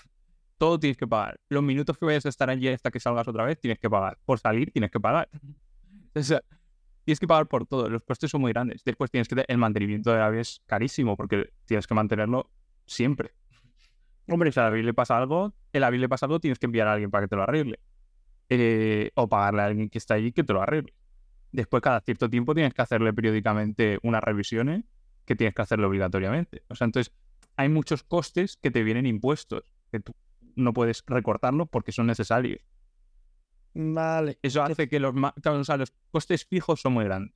Todo tienes que pagar. Los minutos que vayas a estar allí hasta que salgas otra vez tienes que pagar. Por salir tienes que pagar. O sea, tienes que pagar por todo. Los costes son muy grandes. Después tienes que... El mantenimiento del avión es carísimo porque tienes que mantenerlo siempre. Hombre, si al avión le pasa algo, el avión le pasa algo, tienes que enviar a alguien para que te lo arregle. Eh, o pagarle a alguien que está allí que te lo arregle. Después, cada cierto tiempo, tienes que hacerle periódicamente unas revisiones que tienes que hacerlo obligatoriamente. O sea, entonces, hay muchos costes que te vienen impuestos, que tú no puedes recortarlos porque son necesarios. Vale. Eso hace que los, ma- claro, o sea, los costes fijos son muy grandes.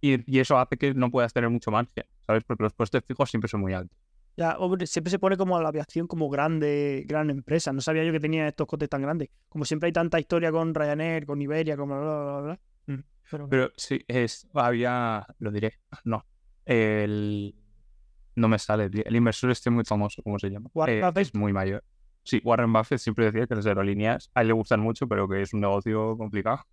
Y, y eso hace que no puedas tener mucho margen, ¿sabes? Porque los costes fijos siempre son muy altos. Ya, hombre, siempre se pone como la aviación como grande, gran empresa. No sabía yo que tenía estos costes tan grandes. Como siempre hay tanta historia con Ryanair, con Iberia, con bla, bla, bla, bla. Mm. Pero, Pero sí, es, había, lo diré, no, el, no me sale, el inversor este muy famoso, ¿cómo se llama? Warren Eh, Buffett. es muy mayor. Sí, Warren Buffett siempre decía que las aerolíneas a él le gustan mucho, pero que es un negocio complicado.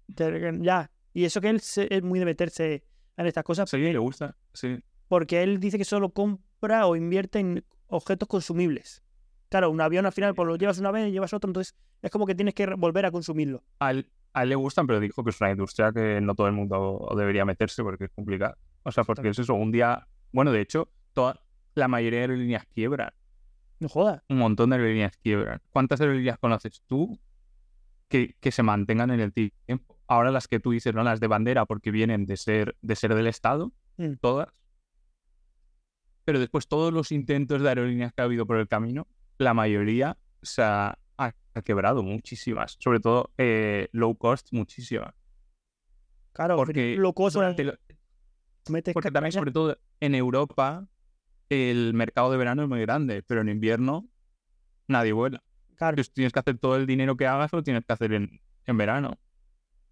ya. Y eso que él es muy de meterse en estas cosas Sí, le gusta, sí. porque él dice que solo compra o invierte en objetos consumibles. Claro, un avión al final pues lo llevas una vez y llevas otro, entonces es como que tienes que volver a consumirlo. A él, a él le gustan, pero dijo que es una industria que no todo el mundo debería meterse porque es complicado. O sea, porque es eso, un día, bueno, de hecho, toda, la mayoría de aerolíneas quiebran. No jodas. un montón de aerolíneas quiebran. ¿Cuántas aerolíneas conoces tú que, que se mantengan en el tiempo? Ahora las que tú dices, ¿no? Las de bandera, porque vienen de ser, de ser del Estado, Mm. todas. Pero después todos los intentos de aerolíneas que ha habido por el camino, la mayoría se ha, ha- ha quebrado muchísimas. Sobre todo eh, low cost, muchísimas. Claro, Porque lo coso, durante lo- metes porque también, sobre todo en Europa, el mercado de verano es muy grande, pero en invierno nadie vuela. Claro, Entonces tienes que hacer todo el dinero que hagas, lo tienes que hacer en, en verano.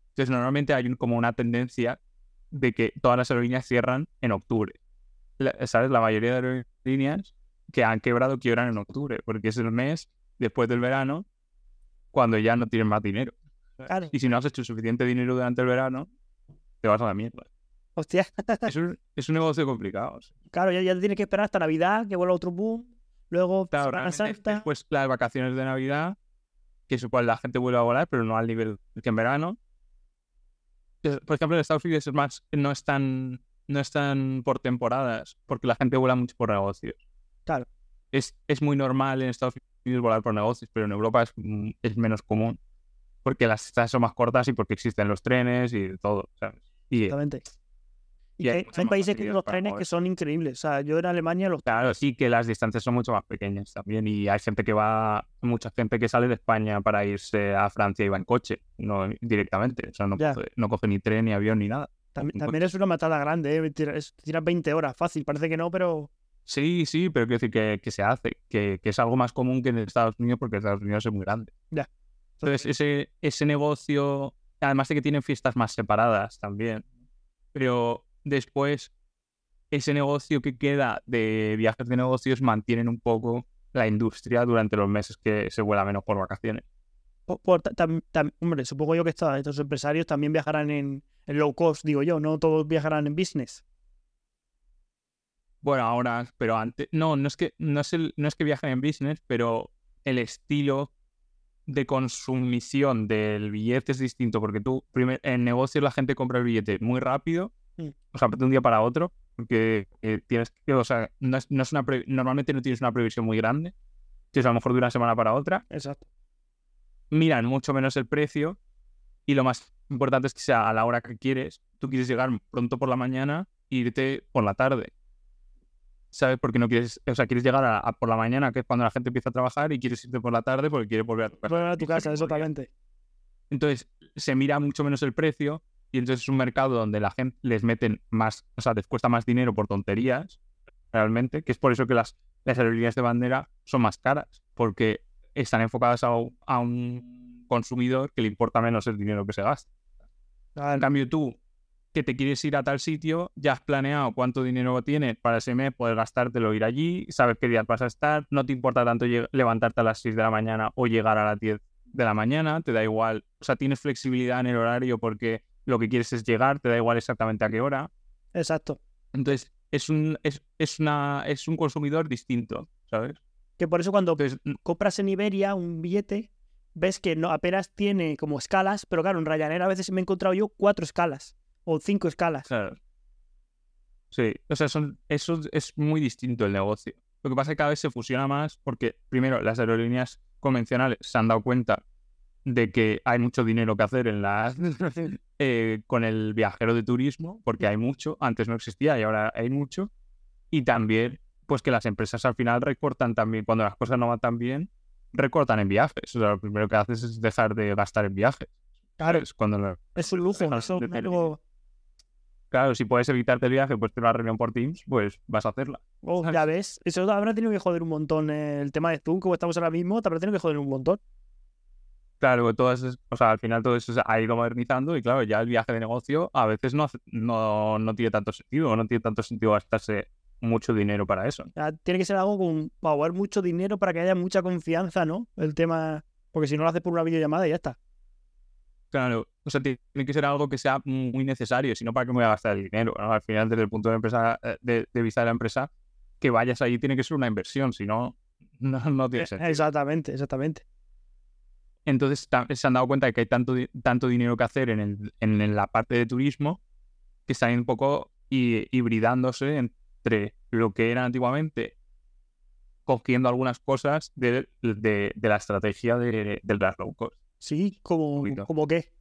Entonces normalmente hay un- como una tendencia de que todas las aerolíneas cierran en octubre. La- ¿Sabes? La mayoría de aerolíneas que han quebrado quiebran en octubre, porque es el mes después del verano cuando ya no tienen más dinero. claro. Y si no has hecho suficiente dinero durante el verano, te vas a la mierda. Hostia, Es un, es un negocio complicado. sí. claro, ya, ya tienes que esperar hasta Navidad, que vuelva otro boom. Luego Claro, Semana Santa. después las vacaciones de Navidad, que es cual la gente vuelve a volar, pero no al nivel que en verano. Es- Por ejemplo, en Estados Unidos es más, no están, no están por temporadas, porque la gente vuela mucho por negocios. Claro. Es, es muy normal en Estados Unidos volar por negocios, pero en Europa es, es menos común, porque las estancias son más cortas y porque existen los trenes y todo, ¿sabes? Y Exactamente. Y, hay, países que los trenes que son increíbles. O sea, yo en Alemania los. Claro, sí que las distancias son mucho más pequeñas también. Y hay gente que va, mucha gente que sale de España para irse a Francia y va en coche, no directamente. O sea, no, coge, ni tren, ni avión, ni nada. También, es una matada grande, ¿eh? Tiras 20 horas, fácil. Parece que no, pero. Sí, sí, pero quiero decir que, que se hace, que, que, es algo más común que en Estados Unidos porque Estados Unidos es muy grande. Ya. Entonces, ese, ese negocio, además de que tienen fiestas más separadas también, pero después ese negocio que queda de viajes de negocios mantienen un poco la industria durante los meses que se vuela menos por vacaciones. hombre, supongo yo que estos empresarios también viajarán en, low cost, digo yo, no todos viajarán en business. Bueno, ahora, pero antes, no, no es que no es, el, no es que viajen en business, pero el estilo de consumición del billete es distinto, porque tú, en negocios la gente compra el billete muy rápido. O sea, de un día para otro, porque eh, tienes que, o sea, no es, una normalmente no tienes una previsión muy grande, tienes a lo mejor de una semana para otra. Exacto. Miran mucho menos el precio y lo más importante es que sea a la hora que quieres. Tú quieres llegar pronto por la mañana e irte por la tarde. ¿Sabes? Porque no quieres, o sea, quieres llegar a, por la mañana, que es cuando la gente empieza a trabajar, y quieres irte por la tarde porque quieres volver a tu casa. Volver a tu casa, exactamente. Entonces, se mira mucho menos el precio y entonces es un mercado donde la gente les meten más, o sea, les cuesta más dinero por tonterías, realmente, que es por eso que las, las aerolíneas de bandera son más caras, porque están enfocadas a, un consumidor que le importa menos el dinero que se gasta. En cambio, tú, que te quieres ir a tal sitio, ya has planeado cuánto dinero tienes para ese mes, poder gastártelo, ir allí, sabes qué días vas a estar, no te importa tanto levantarte a las 6 de la mañana o llegar a las 10 de la mañana, te da igual, o sea, tienes flexibilidad en el horario porque lo que quieres es llegar, te da igual exactamente a qué hora. Exacto. Entonces, es un, es, es una, es un consumidor distinto, ¿sabes? Que por eso cuando compras en Iberia un billete, ves que no, apenas tiene como escalas, pero claro, en Ryanair a veces me he encontrado yo cuatro escalas o cinco escalas. Claro. Sí, o sea, son, eso es muy distinto el negocio. Lo que pasa es que cada vez se fusiona más porque, primero, las aerolíneas convencionales se han dado cuenta de que hay mucho dinero que hacer en la, eh, con el viajero de turismo, porque hay mucho, antes no existía y ahora hay mucho, y también pues que las empresas al final recortan también, cuando las cosas no van tan bien, recortan en viajes. O sea, lo primero que haces es dejar de gastar en viajes. Claro, es, cuando es un lujo, eso Claro, si puedes evitarte el viaje, pues tener una reunión por Teams, pues vas a hacerla. Oh, ya ves, eso habrá tenido que joder un montón el tema de Zoom, como estamos ahora mismo, te habrá tenido que joder un montón. Claro, todo eso, o sea, al final todo eso ha ido modernizando y claro, ya el viaje de negocio a veces no, no, no tiene tanto sentido, no tiene tanto sentido gastarse mucho dinero para eso. tiene que ser algo con haber mucho dinero para que haya mucha confianza, ¿no? El tema, porque si no lo haces por una videollamada y ya está. Claro, o sea, tiene que ser algo que sea muy necesario, si no, ¿para qué me voy a gastar el dinero? Al final, desde el punto de, empresa, eh, de, de, vista de la empresa, que vayas ahí tiene que ser una inversión, si no, no, no tiene e, sentido. Exactamente, exactamente. Entonces se han dado cuenta de que hay tanto, tanto dinero que hacer en, en la parte de turismo que están un poco hibridándose entre lo que era antiguamente, cogiendo algunas cosas de, de, la estrategia de, del low cost. Sí, como, ¿como qué?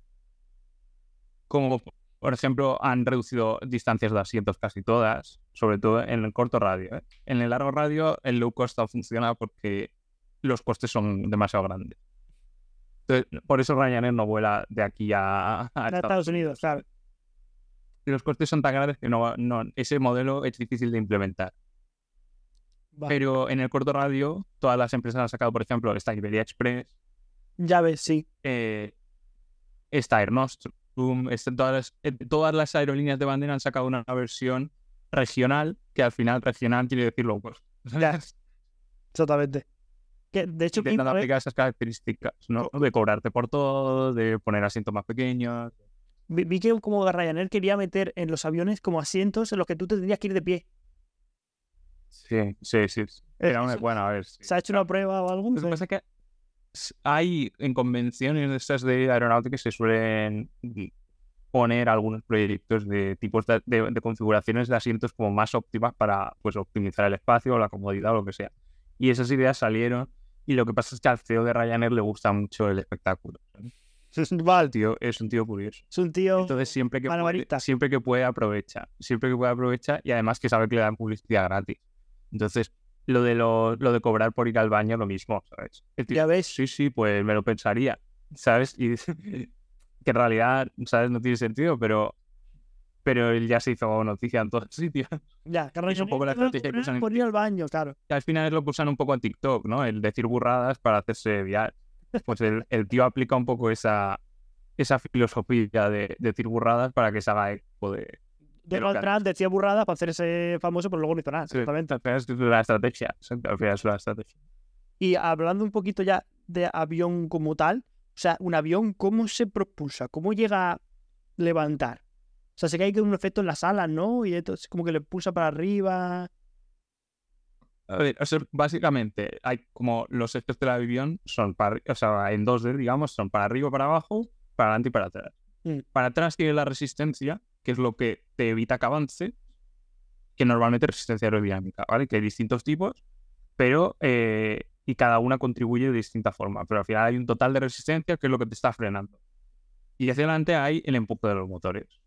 Como, por ejemplo, han reducido distancias de asientos casi todas, sobre todo en el corto radio. ¿eh? En el largo radio, el low cost no funciona porque los costes son demasiado grandes por eso Ryanair no vuela de aquí a, Estados, Unidos, claro. los costes son tan grandes que no, no, ese modelo es difícil de implementar. Pero en el corto radio, todas las empresas han sacado, por ejemplo, esta Iberia Express. Ya ves, sí. Eh, esta Air Nostrum, todas, las, eh, todas las aerolíneas de bandera han sacado una versión regional, que al final regional quiere decir low cost. Exactamente de hecho, intentan aplicar esas características, ¿no? De cobrarte por todo, de poner asientos más pequeños. Vi, que como Ryanair quería meter en los aviones como asientos en los que tú te tendrías que ir de pie. Sí, sí, sí. Era una, bueno, a ver. ¿Se ha hecho una prueba o algo? Lo que pasa es que hay en convenciones de estas de aeronáutica se suelen poner algunos proyectos de tipos de, de, configuraciones de asientos como más óptimas para pues optimizar el espacio o la comodidad o lo que sea. Y esas ideas salieron y lo que pasa es que al CEO de Ryanair le gusta mucho el espectáculo. Vale, tío es un tío curioso. es un tío. Entonces siempre que, puede, siempre que puede aprovecha, siempre que puede aprovecha y además que sabe que le dan publicidad gratis. Entonces, lo de lo, lo de cobrar por ir al baño, lo mismo, ¿sabes? Tío, ya ves. sí, sí, pues me lo pensaría, ¿sabes? Y que en realidad, ¿sabes? No tiene sentido, pero pero él ya se hizo noticia en todos sitios. Ya, que Es un poco la estrategia que usan en por ir al baño, claro. Y al final es lo que usan un poco en TikTok, ¿no? El decir burradas para hacerse viral. Pues el, el tío aplica un poco esa, esa filosofía de, decir burradas para que se haga eco de... Donald claro. Trump decía burradas para hacerse famoso, pero luego no hizo nada. Sí, exactamente. Al final es la estrategia. Al final es la estrategia. Y hablando un poquito ya de avión como tal, o sea, un avión, ¿cómo se propulsa? ¿Cómo llega a levantar? O sea, sé que hay un efecto en las alas, ¿no? Y entonces como que le pulsa para arriba. A ver, o sea, básicamente hay como los ejes del avión son para, o sea, en 2D, digamos, son para arriba, para abajo, para adelante y para atrás. Mm. Para atrás tiene la resistencia, que es lo que te evita que avance, que normalmente es resistencia aerodinámica, ¿vale? Que hay distintos tipos, pero eh, y cada una contribuye de distinta forma, pero al final hay un total de resistencia que es lo que te está frenando. Y hacia adelante hay el empuje de los motores.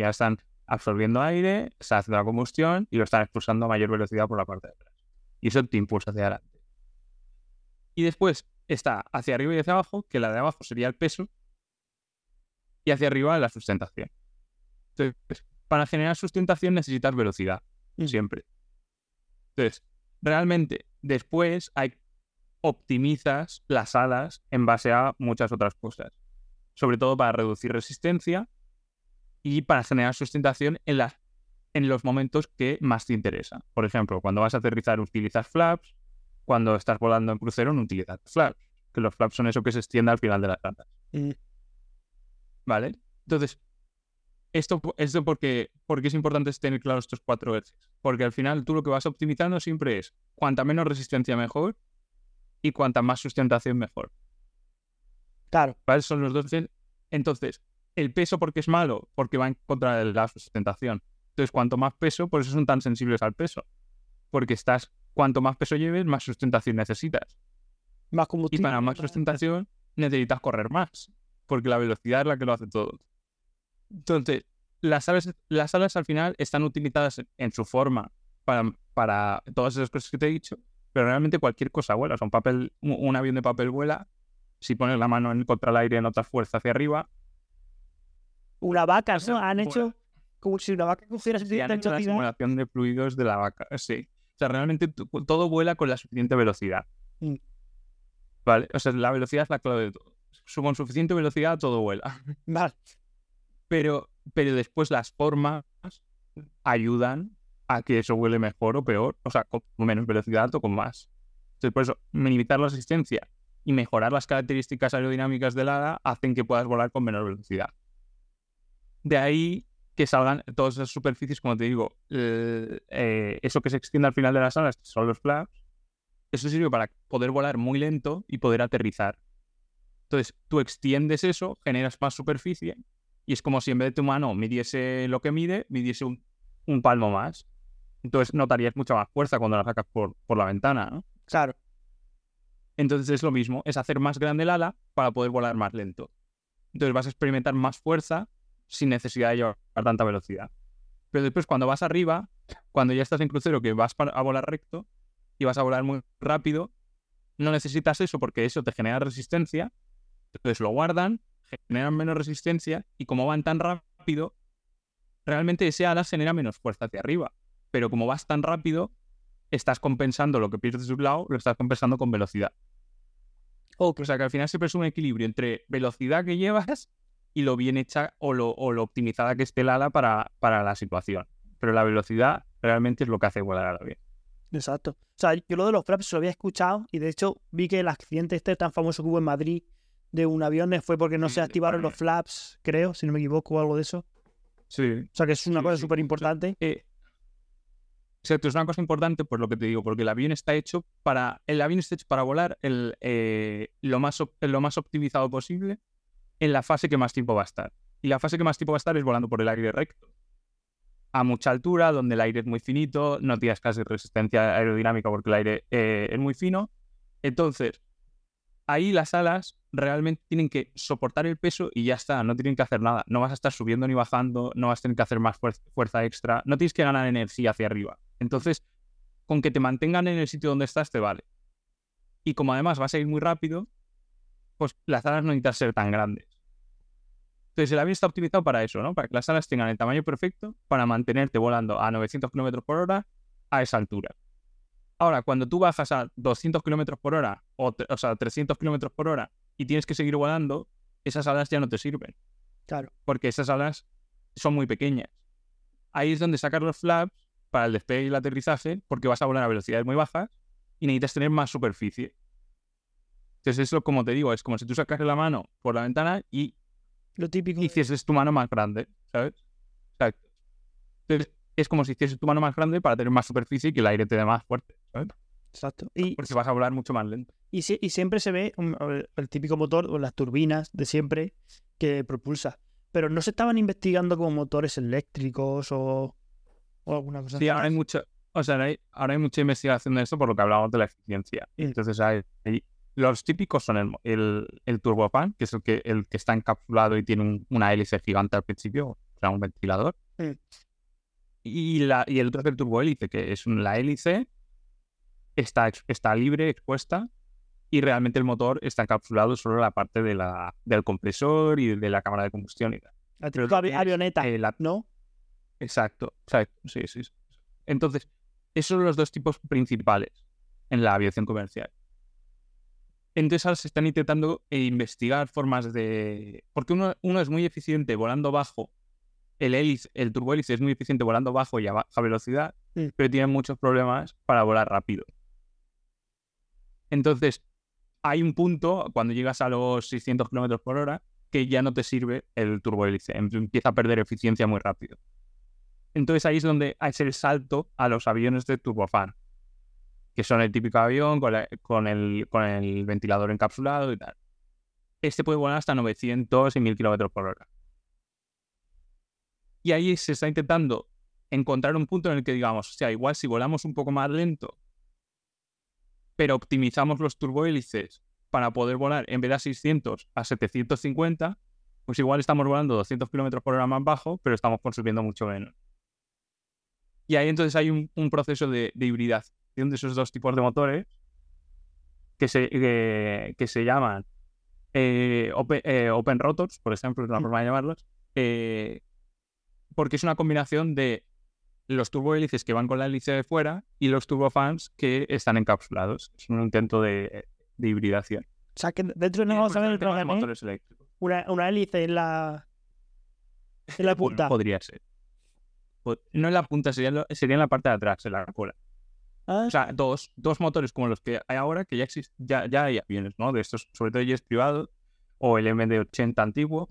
Ya están absorbiendo aire, está haciendo la combustión y lo están expulsando a mayor velocidad por la parte de atrás. Y eso te impulsa hacia adelante. Y después está hacia arriba y hacia abajo, que la de abajo sería el peso, y hacia arriba la sustentación. Entonces, para generar sustentación necesitas velocidad, Mm. siempre. Entonces, realmente, después hay optimizas las alas en base a muchas otras cosas. Sobre todo para reducir resistencia y para generar sustentación en, las, en los momentos que más te interesan. Por ejemplo, cuando vas a aterrizar utilizas flaps, cuando estás volando en crucero no utilizas flaps, que los flaps son eso que se extiende al final de las alas. Mm. ¿Vale? Entonces, esto, esto porque, porque es importante tener claro estos cuatro ejes. Porque al final tú lo que vas optimizando siempre es cuanta menos resistencia mejor y cuanta más sustentación mejor. Claro, ¿Vale? Son los dos. Entonces, el peso porque es malo, porque va en contra de la sustentación. Entonces, cuanto más peso, por eso son tan sensibles al peso. Porque estás, cuanto más peso lleves, más sustentación necesitas. más Y combustible. para más sustentación necesitas correr más, porque la velocidad es la que lo hace todo. Entonces, las alas, las alas al final están utilizadas en- en su forma para, para todas esas cosas que te he dicho, pero realmente cualquier cosa vuela. O sea, un, papel, un, avión de papel vuela, si pones la mano en, contra el aire notas fuerza hacia arriba. Una vaca, ¿no? Han hecho como si una vaca cogiera suficiente hecho la velocidad. simulación de fluidos de la vaca. Sí. O sea, realmente todo vuela con la suficiente velocidad. Mm. Vale. O sea, la velocidad es la clave de todo. Con suficiente velocidad todo vuela. Vale. pero, pero después las formas ayudan a que eso huele mejor o peor, o sea, con menos velocidad o con más. Entonces, por eso, minimizar la resistencia y mejorar las características aerodinámicas del ala hacen que puedas volar con menor velocidad. De ahí que salgan todas esas superficies, como te digo, eh, eso que se extiende al final de las alas, son los flaps, eso sirve para poder volar muy lento y poder aterrizar. Entonces, tú extiendes eso, generas más superficie y es como si en vez de tu mano midiese lo que mide, midiese un, un palmo más. Entonces notarías mucha más fuerza cuando la sacas por, por la ventana, ¿no? Claro. Entonces es lo mismo, es hacer más grande el ala para poder volar más lento. Entonces vas a experimentar más fuerza sin necesidad de llevar tanta velocidad. Pero después cuando vas arriba, cuando ya estás en crucero que vas a volar recto y vas a volar muy rápido, no necesitas eso porque eso te genera resistencia. Entonces lo guardan, generan menos resistencia y como van tan rápido, realmente ese ala genera menos fuerza hacia arriba. Pero como vas tan rápido, estás compensando lo que pierdes de un lado, lo estás compensando con velocidad. Ok. O sea que al final siempre es un equilibrio entre velocidad que llevas y lo bien hecha o lo, o lo optimizada que esté el ala para, para la situación. Pero la velocidad realmente es lo que hace volar al avión. Exacto. O sea, yo lo de los flaps lo había escuchado y de hecho vi que el accidente este tan famoso que hubo en Madrid de un avión fue porque no se activaron los flaps, creo, si no me equivoco, o algo de eso. Sí. O sea, que es una Sí, cosa sí. súper importante. Eh, exacto, es una cosa importante por lo que te digo, porque el avión está hecho para. El avión está hecho para volar el, eh, lo, más, lo más optimizado posible en la fase que más tiempo va a estar. Y la fase que más tiempo va a estar es volando por el aire recto. A mucha altura, donde el aire es muy finito, no tienes casi resistencia aerodinámica porque el aire eh, es muy fino. Entonces, ahí las alas realmente tienen que soportar el peso y ya está, no tienen que hacer nada. No vas a estar subiendo ni bajando, no vas a tener que hacer más fuerza extra, no tienes que ganar energía hacia arriba. Entonces, con que te mantengan en el sitio donde estás te vale. Y como además vas a ir muy rápido, pues las alas no necesitan ser tan grandes. Entonces el avión está optimizado para eso, ¿no? Para que las alas tengan el tamaño perfecto para mantenerte volando a 900 km por hora a esa altura. Ahora, cuando tú bajas a 200 km por hora, o, o sea, 300 km por hora, y tienes que seguir volando, esas alas ya no te sirven. Claro. Porque esas alas son muy pequeñas. Ahí es donde sacas los flaps para el despegue y el aterrizaje, porque vas a volar a velocidades muy bajas y necesitas tener más superficie. Entonces, eso, como te digo, es como si tú sacas la mano por la ventana y Lo típico. hicieses tu mano más grande, ¿sabes? Exacto. Entonces, es como si hicieses tu mano más grande para tener más superficie y que el aire te dé más fuerte, ¿sabes? Exacto. Y, Porque vas a volar mucho más lento. y, sie- y siempre se ve un- el, típico motor o las turbinas de siempre que propulsa. Pero no se estaban investigando como motores eléctricos o, o alguna cosa Sí, ahora hay así. mucha, o sea, ahora hay, ahora hay mucha investigación de esto por lo que hablábamos de la eficiencia. Entonces, hay, hay- los típicos son el, el, el turbofan, que es el que, el que está encapsulado y tiene un- una hélice gigante al principio, o sea, un ventilador. Mm. Y, la, y el otro es el turbohélice, que es la hélice, está, está libre, expuesta, y realmente el motor está encapsulado solo en la parte de la, del compresor y de la cámara de combustión y tal. La Pero avi- avioneta, eh, la- ¿no? Exacto, exacto, sí, sí. sí. Entonces, esos son los dos tipos principales en la aviación comercial. Entonces ahora se están intentando eh, investigar formas de... Porque uno, uno es muy eficiente volando bajo, el hélice, el turbohélice es muy eficiente volando bajo y a baja velocidad, Mm. pero tiene muchos problemas para volar rápido. Entonces, hay un punto, cuando llegas a los 600 km por hora, que ya no te sirve el turbohélice, em- empieza a perder eficiencia muy rápido. Entonces ahí es donde hay el salto a los aviones de turbofan, que son el típico avión con, el, ventilador encapsulado y tal. Este puede volar hasta 900 y 1000 kilómetros por hora. Y ahí se está intentando encontrar un punto en el que digamos, o sea, igual si volamos un poco más lento, pero optimizamos los turbohélices para poder volar en vez de a 600 a 750, pues igual estamos volando 200 kilómetros por hora más bajo, pero estamos consumiendo mucho menos. Y ahí entonces hay un, un proceso de, de hibridación de esos dos tipos de motores que se, que, que se llaman eh, open, eh, open rotors, por ejemplo, es una Mm. forma de llamarlos, eh, porque es una combinación de los turbohélices que van con la hélice de fuera y los turbofans que están encapsulados. Es un intento de, de hibridación. O sea, que dentro no vamos a ver el de programa, motores eléctricos. una, una hélice en la, en la punta. podría ser. No en la punta, sería en la parte de atrás, en la cola. Ah, O sea, dos, dos motores como los que hay ahora, que ya existen, ya, ya hay aviones, ¿no? De estos, sobre todo jets privados, o el MD-80 antiguo,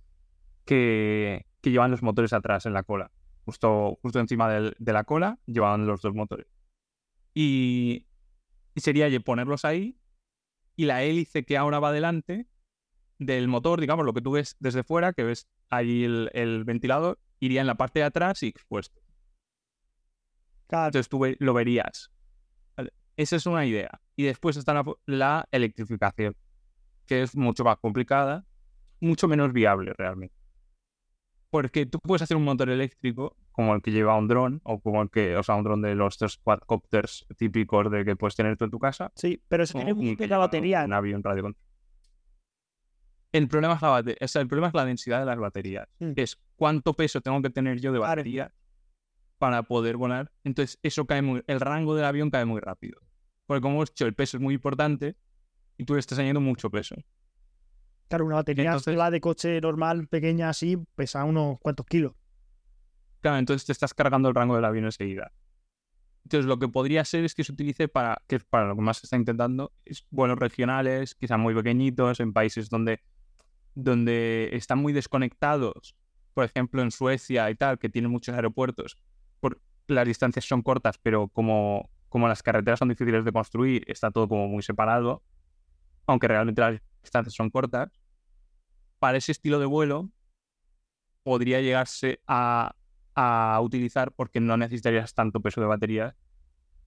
que, que llevan los motores atrás en la cola. Justo, justo encima del- de la cola llevaban los dos motores. Y, y sería ponerlos ahí y la hélice que ahora va delante del motor, digamos, lo que tú ves desde fuera, que ves ahí el, el ventilador, iría en la parte de atrás y expuesto. claro. Entonces tú lo verías. Esa es una idea. Y después está la, la electrificación, que es mucho más complicada, mucho menos viable realmente. Porque tú puedes hacer un motor eléctrico como el que lleva un dron, o como el que, o sea, un dron de los tres quadcopters típicos de que puedes tener tú en tu casa, Sí, pero eso o tiene muy que poca batería. Un avión radio El problema es la bate- o sea, el problema es la densidad de las baterías. Mm. Es cuánto peso tengo que tener yo de batería para poder volar. Entonces, eso cae muy, el rango del avión cae muy rápido. Porque como hemos dicho, el peso es muy importante y tú le estás añadiendo mucho peso. Claro, una batería Entonces- de coche normal, pequeña así, pesa unos cuantos kilos. Claro, entonces te estás cargando el rango del avión enseguida. Entonces, lo que podría ser es que se utilice para, que es para lo que más se está intentando, es vuelos regionales, que sean muy pequeñitos, en países donde, donde están muy desconectados, por ejemplo, en Suecia y tal, que tienen muchos aeropuertos, por, las distancias son cortas, pero como, como las carreteras son difíciles de construir, está todo como muy separado, aunque realmente las distancias son cortas. Para ese estilo de vuelo podría llegarse a, a utilizar porque no necesitarías tanto peso de batería.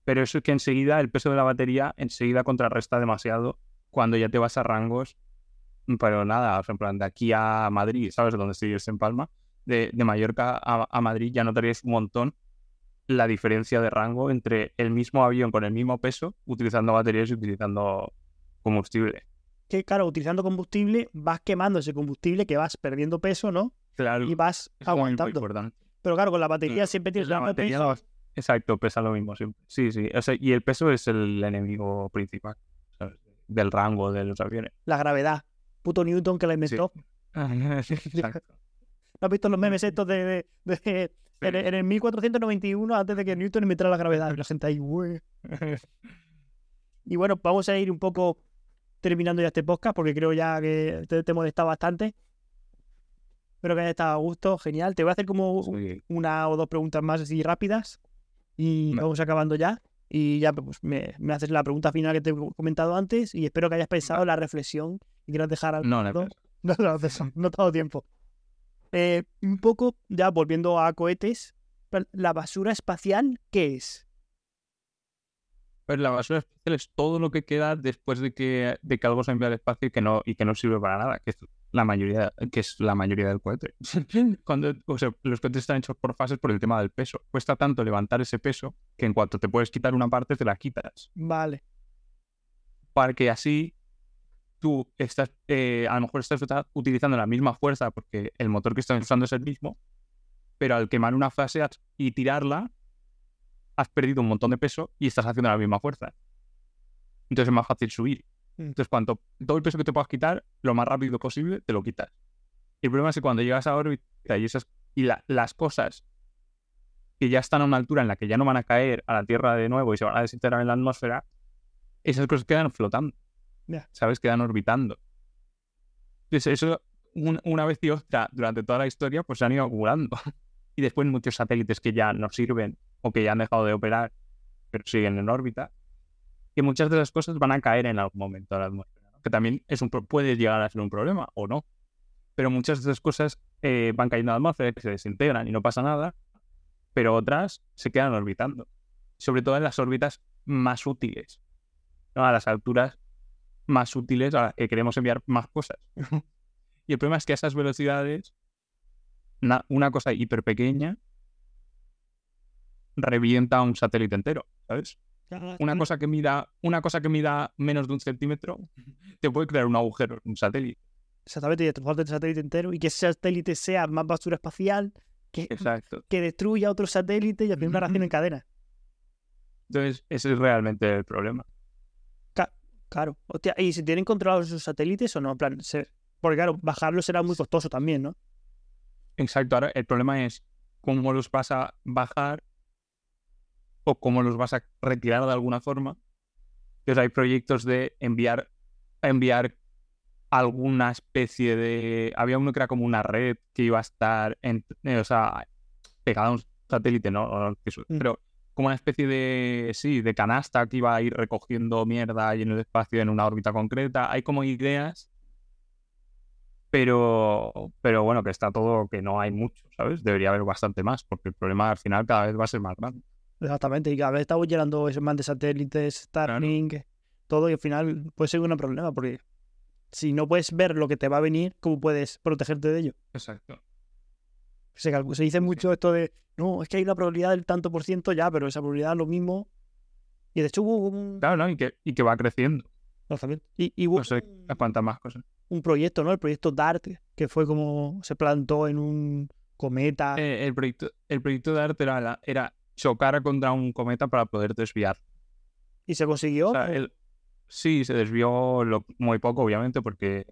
Pero eso es que enseguida el peso de la batería enseguida contrarresta demasiado cuando ya te vas a rangos, pero nada, o sea, en plan, de aquí a Madrid, ¿sabes? Donde estoy en Palma, de, de Mallorca a, a Madrid ya notarías un montón la diferencia de rango entre el mismo avión con el mismo peso, utilizando baterías y utilizando combustible. Que claro, utilizando combustible vas quemando ese combustible que vas perdiendo peso, ¿no? Claro, Y vas muy aguantando. Pero claro, con la batería siempre tienes La batería peso. la Exacto, pesa lo mismo siempre. Sí, sí. O sea, y el peso es el enemigo principal ¿sabes? del rango de los aviones. La gravedad. Puto Newton que la inventó. Exacto. ¿No has visto los memes estos de, de- de- en, el- en el 1491 antes de que Newton inventara la gravedad? Y la gente ahí, "Ué". Y bueno, vamos a ir un poco terminando ya este podcast porque creo ya que te, te he molestado bastante. Espero que haya estado a gusto, genial. Te voy a hacer como Sí. una o dos preguntas más así rápidas y vamos acabando ya. Y ya pues, me, me haces la pregunta final que te he comentado antes y espero que hayas pensado la reflexión y quieras dejar algo. No, no, ¿no? No, no, no tengo tiempo. Eh, un poco, ya volviendo a cohetes, ¿la basura espacial qué es? Pues la basura espacial es todo lo que queda después de que, de que algo se envía al espacio y que no, y que no sirve para nada, que es la mayoría, que es la mayoría del cohete. Cuando, o sea, los cohetes están hechos por fases por el tema del peso. Cuesta tanto levantar ese peso que en cuanto te puedes quitar una parte, te la quitas. Vale, Para que así tú estás, eh, a lo mejor estás utilizando la misma fuerza porque el motor que estás usando es el mismo, pero al quemar una fase y tirarla, has perdido un montón de peso y estás haciendo la misma fuerza. Entonces es más fácil subir. Mm. Entonces, cuanto todo el peso que te puedas quitar, lo más rápido posible, te lo quitas. El problema es que cuando llegas a órbita y, esas, y la- las cosas que ya están a una altura en la que ya no van a caer a la Tierra de nuevo y se van a desintegrar en la atmósfera, esas cosas quedan flotando. Ya. ¿Sabes? Quedan orbitando. Entonces, eso, un- una vez y otra, durante toda la historia, pues se han ido acumulando. y después muchos satélites que ya no sirven o que ya han dejado de operar, pero siguen en órbita, que muchas de esas cosas van a caer en algún momento a la atmósfera. Que también es un, puede llegar a ser un problema o no. Pero muchas de esas cosas eh, van cayendo a la atmósfera, se desintegran y no pasa nada, pero otras se quedan orbitando. Sobre todo en las órbitas más útiles, ¿no? a las alturas más útiles a las que queremos enviar más cosas. y el problema es que a esas velocidades, na- una cosa hiper pequeña revienta un satélite entero, ¿sabes? Una cosa que mida, una cosa que mida menos de un centímetro te puede crear un agujero un satélite. Exactamente, y destrozarte el satélite entero y que ese satélite sea más basura espacial que, Exacto. que destruya otro satélite y al final una reacción en cadena. Entonces, ese es realmente el problema. Claro. Hostia, ¿y si tienen controlados esos satélites o no? En plan, se- Porque claro, bajarlo será muy costoso también, ¿no? Exacto. Ahora, el problema es cómo los vas a bajar o cómo los vas a retirar de alguna forma. Entonces, hay proyectos de enviar, enviar alguna especie de. Había uno que era como una red que iba a estar, en, o sea, pegada a un satélite, ¿no? Mm. Pero como una especie de, sí, de canasta que iba a ir recogiendo mierda ahí en el espacio en una órbita concreta. Hay como ideas, pero, pero bueno, que está todo, que no hay mucho, ¿sabes? Debería haber bastante más, porque el problema al final cada vez va a ser más grande. Exactamente, y cada vez estamos llenando esos más de satélites, Starlink, todo, y al final puede ser un problema, porque si no puedes ver lo que te va a venir, ¿cómo puedes protegerte de ello? Exacto. Se, dice mucho esto de, no, es que hay una probabilidad del tanto por ciento ya, pero esa probabilidad es lo mismo. Y de hecho hubo un, Claro, ¿no? Y que, y que va creciendo. lanzamiento. Y, y hubo No sé más cosas. un proyecto, ¿no? El proyecto DART, que fue como se plantó en un cometa. Eh, el, proyecto, el proyecto de arte era, la- era chocar contra un cometa para poder desviar. y se consiguió. O sea, el- sí, se desvió lo- muy poco, obviamente, porque,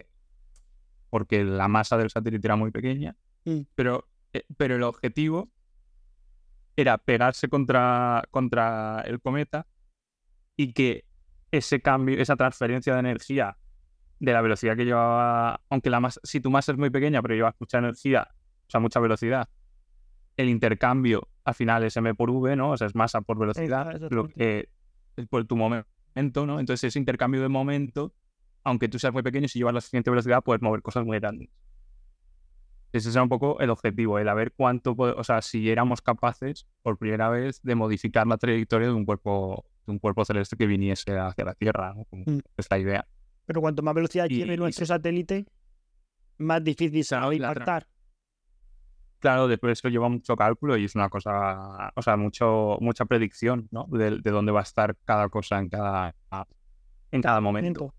porque la masa del satélite era muy pequeña. Mm. Pero, pero el objetivo era pegarse contra, contra el cometa y que ese cambio, esa transferencia de energía de la velocidad que llevaba, aunque la masa, si tu masa es muy pequeña, pero llevas mucha energía, o sea, mucha velocidad, el intercambio al final es m por v, ¿no? O sea, es masa por velocidad, lo que es por tu momento, ¿no? Entonces ese intercambio de momento, aunque tú seas muy pequeño, si llevas la suficiente velocidad, puedes mover cosas muy grandes. Ese era un poco el objetivo, el a ver cuánto, o sea, si éramos capaces por primera vez de modificar la trayectoria de un cuerpo, de un cuerpo celeste que viniese hacia la Tierra, ¿no? Como Mm. es la idea. Pero cuanto más velocidad Y- lleve nuestro satélite, más difícil será Claro, impactar. Claro, después eso lleva mucho cálculo y es una cosa, o sea, mucho, mucha predicción, ¿no? De, de dónde va a estar cada cosa en cada, en cada momento.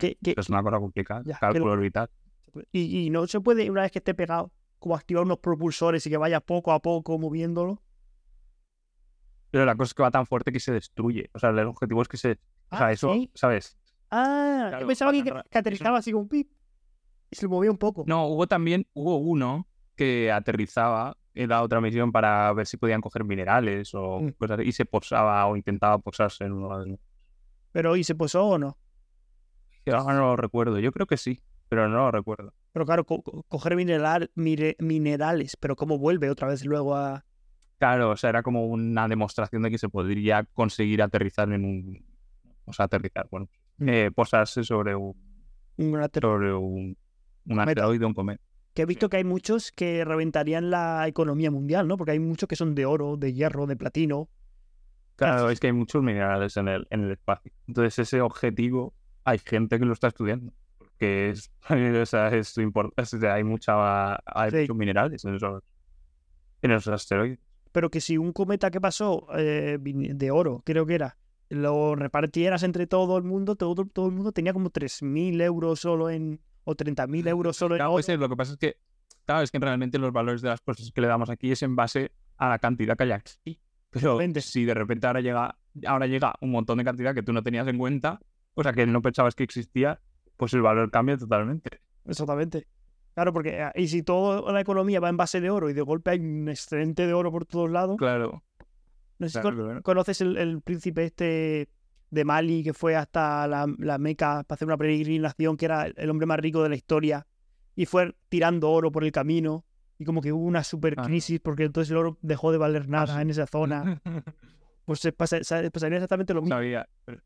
Es una cosa complicada. Ya, cálculo pero- orbital. Y, y no se puede, una vez que esté pegado, como activar unos propulsores y que vaya poco a poco moviéndolo. Pero la cosa es que va tan fuerte que se destruye. O sea, el objetivo es que se. O sea, Ah, eso, ¿sí? ¿sabes? Ah, Claro, yo pensaba que, que aterrizaba así como un pip y se movía un poco. No, hubo también, hubo uno que aterrizaba en la otra misión para ver si podían coger minerales o Mm. cosas así, y se posaba o intentaba posarse en uno de los. Pero ¿y se posó o no? Yo ahora no lo recuerdo. Yo creo que sí, pero no lo recuerdo. Pero claro, co- co- coger mineral, mire- minerales, pero ¿cómo vuelve otra vez luego a...? Claro, o sea, era como una demostración de que se podría conseguir aterrizar en un. O sea, aterrizar, bueno. Mm. eh, posarse sobre un. un Sobre un. Un Cometa. asteroide, un cometa. Que he visto que hay muchos que reventarían la economía mundial, ¿no? Porque hay muchos que son de oro, de hierro, de platino. Claro, es que hay muchos minerales en el, en el espacio. Entonces, ese objetivo, hay gente que lo está estudiando. Porque es, o sea, es su import- o sea, hay, mucha, hay Sí. muchos minerales en esos, en esos asteroides. Pero que si un cometa que pasó eh, de oro, creo que era, lo repartieras entre todo el mundo, todo, todo el mundo tenía como 3.000 euros solo en... o 30.000 euros solo en Claro, oro. ese, lo que pasa es que, claro, es que realmente los valores de las cosas que le damos aquí es en base a la cantidad que hay aquí. Pero si de repente ahora llega, ahora llega un montón de cantidad que tú no tenías en cuenta, o sea, que no pensabas que existía, pues el valor cambia totalmente. Exactamente. Claro, porque ah, y si toda la economía va en base de oro y de golpe hay un excedente de oro por todos lados, Claro. no sé si claro, con- claro. conoces el, el príncipe este de Mali que fue hasta la, la Meca para hacer una peregrinación, que era el, hombre más rico de la historia, y fue tirando oro por el camino, y como que hubo una super Ah, no. crisis porque entonces el oro dejó de valer nada sí. en esa zona. Pues se pasa- sa- pasaría exactamente lo mismo. sabía. pero-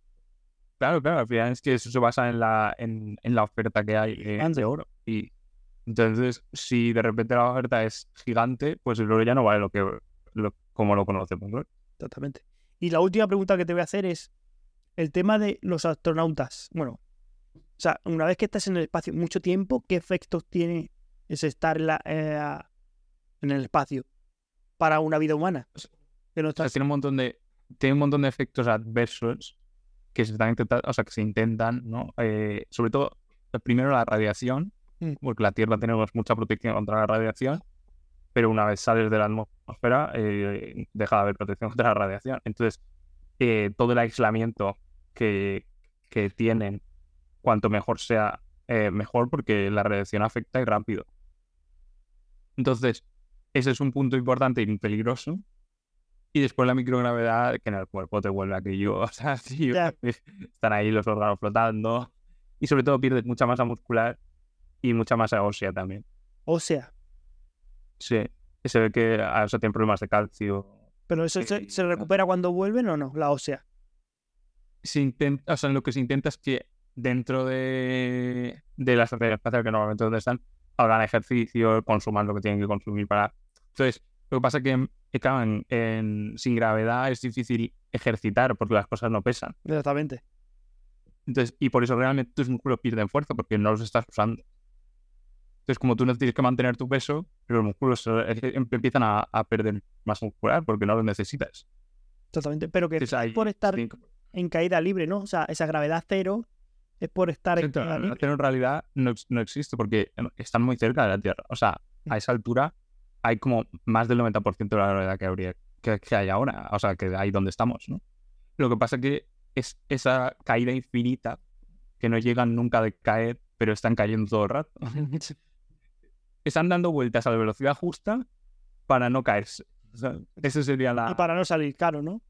Claro, claro, al final es que eso se basa en la, en, en la oferta que hay eh, de oro. Y entonces, si de repente la oferta es gigante, pues el oro ya no vale lo que lo- como lo conocemos. ¿no? Exactamente. Y la última pregunta que te voy a hacer es el tema de los astronautas. Bueno, o sea, una vez que estás en el espacio mucho tiempo, ¿qué efectos tiene ese estar en, la- eh, en el espacio para una vida humana? Que no O sea, estás... tiene un montón de, tiene un montón de efectos adversos que se están intentando, o sea, que se intentan, ¿no? Eh, sobre todo, eh, primero la radiación, Mm. porque la Tierra tenemos mucha protección contra la radiación, pero una vez sales de la atmósfera, eh, deja de haber protección contra la radiación. Entonces, eh, todo el aislamiento que, que tienen, cuanto mejor sea, mejor, porque la radiación afecta y rápido. Entonces, ese es un punto importante y peligroso. Y después la microgravedad que en el cuerpo te vuelve aquello, o sea, sí, están ahí los órganos flotando. Y sobre todo pierdes mucha masa muscular y mucha masa ósea también. O sea, Sí, se ve que o sea, tienen problemas de calcio. pero eso se, claro. recupera cuando vuelven o no, la ósea. Se intenta, o sea, lo que se intenta es que dentro de, de la estación espacial, que normalmente donde están, hagan ejercicio, consuman lo que tienen que consumir para... Entonces, lo que pasa es que, eh, en- en- sin gravedad es difícil ejercitar porque las cosas no pesan. Exactamente. Entonces, y por eso realmente tus músculos pierden fuerza porque no los estás usando. Entonces, como tú no tienes que mantener tu peso, los músculos eh, em- empiezan a, a perder masa muscular porque no los necesitas. Exactamente. Pero que Entonces, por estar sí, en caída libre, ¿no? O sea, esa gravedad cero es por estar en caída libre. en realidad no, no existe porque em, están muy cerca de la Tierra. O sea, Mm. a esa altura hay como más del 90% de la gravedad que habría que, que hay ahora. O sea, que ahí donde estamos, ¿no? Lo que pasa es que es esa caída infinita que no llegan nunca de caer, pero están cayendo todo el rato. están dando vueltas a la velocidad justa para no caerse. O sea, esa sería la... Y para no salir caro, ¿no?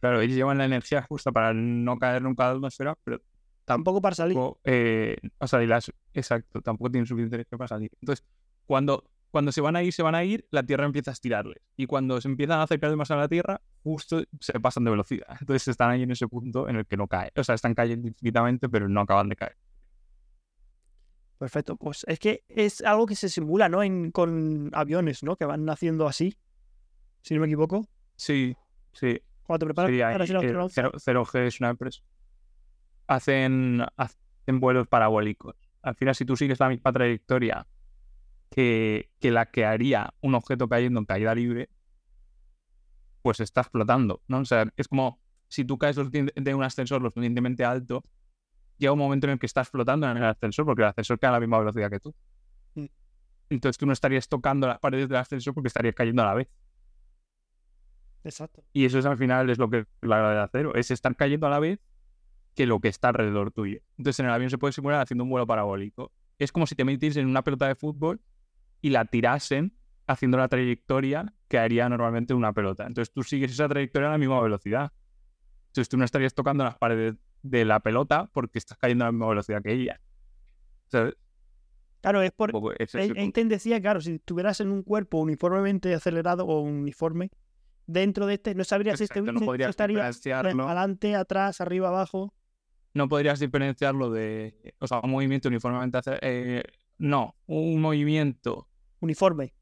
Claro, ellos llevan la energía justa para no caer nunca a la atmósfera, pero Tampoco para salir. eh, o sea, las- exacto, tampoco tienen suficiente energía para salir. Entonces, cuando, cuando se van a ir, se van a ir, la Tierra empieza a estirarles. Y cuando se empiezan a acercar demasiado a la Tierra, justo se pasan de velocidad. Entonces están ahí en ese punto en el que no caen. O sea, están cayendo infinitamente, pero no acaban de caer. Perfecto. Pues es que es algo que se simula, ¿no? En, con aviones, ¿no? Que van naciendo así. Si no me equivoco. Sí, sí. Cuando te preparas sí, hay- para ser eh, astronauta. Zero- 0G es una empresa. hacen, hacen vuelos parabólicos. Al final, si tú sigues la misma trayectoria que, que la que haría un objeto cayendo en caída libre, pues estás flotando, ¿no? O sea, es como si tú caes de un ascensor lo suficientemente alto, llega un momento en el que estás flotando en el ascensor porque el ascensor cae a la misma velocidad que tú. Mm. Entonces tú no estarías tocando las paredes del ascensor porque estarías cayendo a la vez. Exacto. Y eso es al final es lo que la gravedad de acero, es estar cayendo a la vez que lo que está alrededor tuyo. Entonces en el avión se puede simular haciendo un vuelo parabólico. Es como si te metieses en una pelota de fútbol y la tirasen haciendo la trayectoria que haría normalmente una pelota. Entonces tú sigues esa trayectoria a la misma velocidad. Entonces tú no estarías tocando las paredes de la pelota porque estás cayendo a la misma velocidad que ella. Claro, es por. Einstein decía, claro, si estuvieras en un cuerpo uniformemente acelerado o uniforme, dentro de este, no sabrías si este no podrías estaría adelante, atrás, arriba, abajo. No podrías diferenciarlo de. O sea, un movimiento uniformemente eh, no, un movimiento. Uniforme.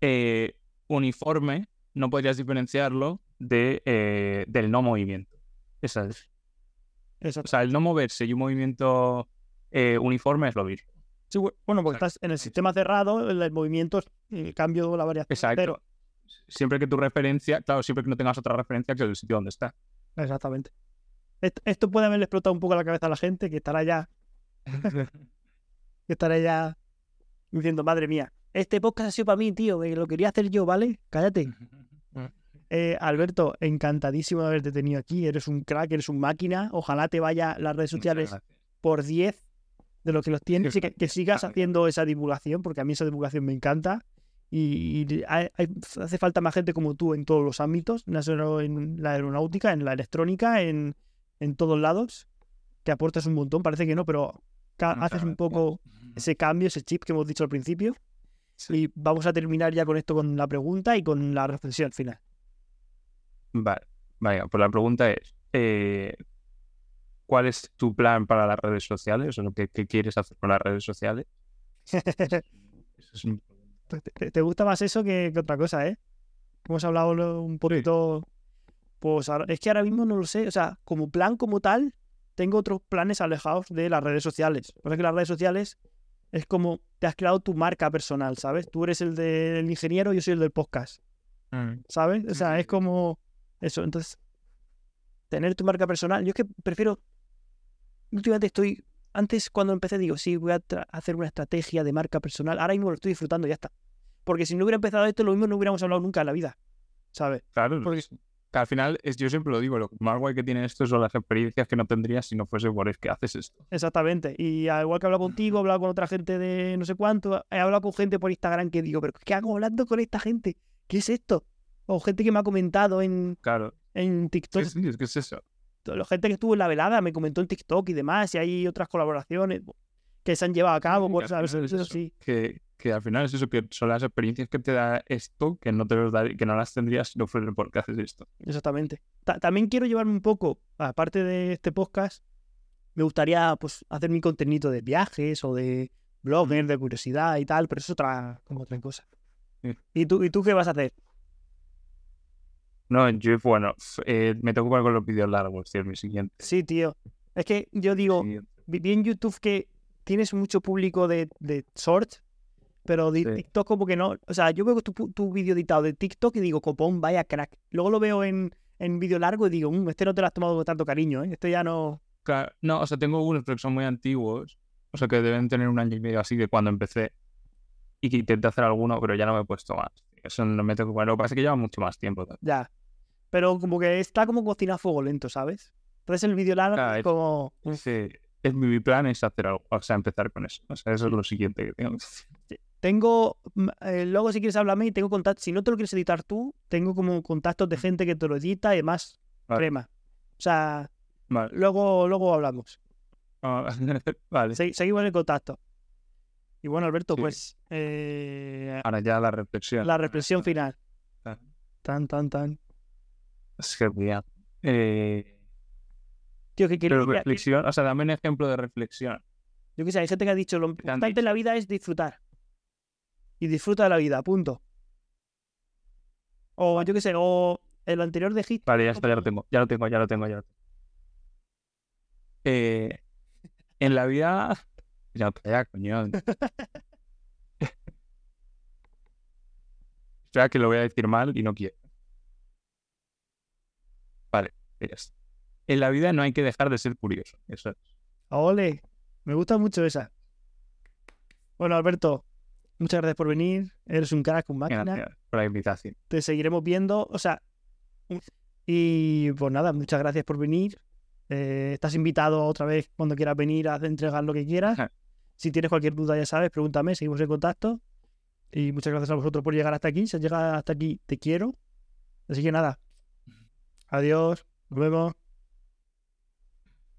Eh, uniforme, no podrías diferenciarlo de, eh, del no movimiento. Esa es. O sea, el no moverse y un movimiento eh, uniforme es lo mismo. Sí, bueno, porque estás en el sistema cerrado, el movimiento, el cambio, la variación. Exacto. Siempre que tu referencia, claro, siempre que no tengas otra referencia que el sitio donde está. Exactamente. Esto puede haberle explotado un poco la cabeza a la gente que estará ya. que estará ya diciendo, madre mía, este podcast ha sido para mí, tío, lo quería hacer yo, ¿vale? Cállate. Eh, Alberto, encantadísimo de haberte tenido aquí. Eres un crack, eres un máquina. Ojalá te vaya las redes sociales por 10 de lo que los tienes que, sigas haciendo esa divulgación, porque a mí esa divulgación me encanta. Y, hace falta más gente como tú en todos los ámbitos, no solo en la aeronáutica, en la electrónica, en, en todos lados, que aportas un montón. Parece que no, pero haces un poco ese cambio, ese chip que hemos dicho al principio. Y vamos a terminar ya con esto, con la pregunta y con la reflexión final. Vale, vaya, pues la pregunta es, eh, ¿cuál es tu plan para las redes sociales? O ¿qué, ¿Qué, quieres hacer con las redes sociales? ¿Te, gusta más eso que, otra cosa, ¿eh? Hemos hablado un poquito... Pues es que ahora mismo no lo sé, o sea, como plan como tal, tengo otros planes alejados de las redes sociales. Porque que las redes sociales es como te has creado tu marca personal, ¿sabes? Tú eres el del ingeniero, yo soy el del podcast. Mm. ¿Sabes? O sea, es como eso, entonces, tener tu marca personal. Yo es que prefiero. Últimamente estoy. Antes, cuando empecé, digo, sí, voy a hacer una estrategia de marca personal. Ahora mismo lo estoy disfrutando, ya está. Porque si no hubiera empezado esto, lo mismo no hubiéramos hablado nunca en la vida. ¿Sabes? Claro, porque al final, es, yo siempre lo digo, lo más guay que tiene esto son las experiencias que no tendrías si no fuese por es que haces esto. Exactamente. Y al igual que he hablado contigo, he hablado con otra gente de no sé cuánto, he hablado con gente por Instagram que digo, pero ¿qué hago hablando con esta gente? ¿Qué es esto? O gente que me ha comentado en, claro. en TikTok. ¿Qué es, ¿Qué es eso? La gente que estuvo en la velada me comentó en TikTok y demás, y hay otras colaboraciones que se han llevado a cabo. Por, ¿sabes? Eso, sí. que, que, al final es eso, que son las experiencias que te da esto que no, te los da, que no las tendrías si no fuera porque haces esto. Exactamente. también quiero llevarme un poco, aparte de este podcast, me gustaría pues hacer mi contenido de viajes o de blogger, de curiosidad y tal, pero eso es otra, como otra cosa. ¿Y, tú, ¿Y tú qué vas a hacer? No, yo, bueno, eh, me tengo que poner con los vídeos largos, tío, mi siguiente. Sí, tío. Es que yo digo, vi en YouTube que tienes mucho público de, de shorts, pero de TikTok como que no. O sea, yo veo tu, tu vídeo editado de TikTok y digo, copón, vaya crack. Luego lo veo en, en vídeo largo y digo, mmm, este no te lo has tomado con tanto cariño, ¿eh? Este ya no... Claro, no, o sea, tengo unos que son muy antiguos, o sea, que deben tener un año y medio así de cuando empecé y que intenté hacer alguno, pero ya no me he puesto más. Eso no me tengo que Lo que pasa es que lleva mucho más tiempo. Ya pero como que está como cocina a fuego lento, ¿sabes? Entonces el vídeo largo es como... Sí, es, mi plan es hacer algo, o sea, empezar con eso. O sea, eso es lo siguiente que tengo. Tengo, mm, eh, luego si quieres hablarme y tengo contacto, si no te lo quieres editar tú, tengo como contactos de gente que te lo edita y demás, crema. O sea, luego, luego hablamos. Ah, vale. seguimos en contacto. Y bueno, Alberto, pues... Eh, Ahora ya la reflexión. La reflexión final. Tan, tan, tan. Es genial. Eh... Tío, que Pero reflexión, o sea, dame un ejemplo de reflexión. Yo qué sé, hay gente que ha dicho, lo importante en la vida es disfrutar. Y disfruta de la vida, punto. O yo qué sé, o el anterior de Hit. Vale, ya está, ya lo tengo, ya lo tengo, ya lo tengo, ya lo tengo. Eh, en la vida. Ya, ya, coño. Espera que lo voy a decir mal y no quiero. Vale, ya está. En la vida no hay que dejar de ser curioso. Eso es. Ole, me gusta mucho esa. Bueno, Alberto, muchas gracias por venir. Eres un crack, un máquina. Gracias por la invitación. Te seguiremos viendo. O sea, y pues nada, muchas gracias por venir. Eh, estás invitado otra vez cuando quieras venir a entregar lo que quieras. Ajá. Si tienes cualquier duda, ya sabes, pregúntame, seguimos en contacto. Y muchas gracias a vosotros por llegar hasta aquí. Si has llegado hasta aquí, te quiero. Así que nada. Adiós. Nos vemos.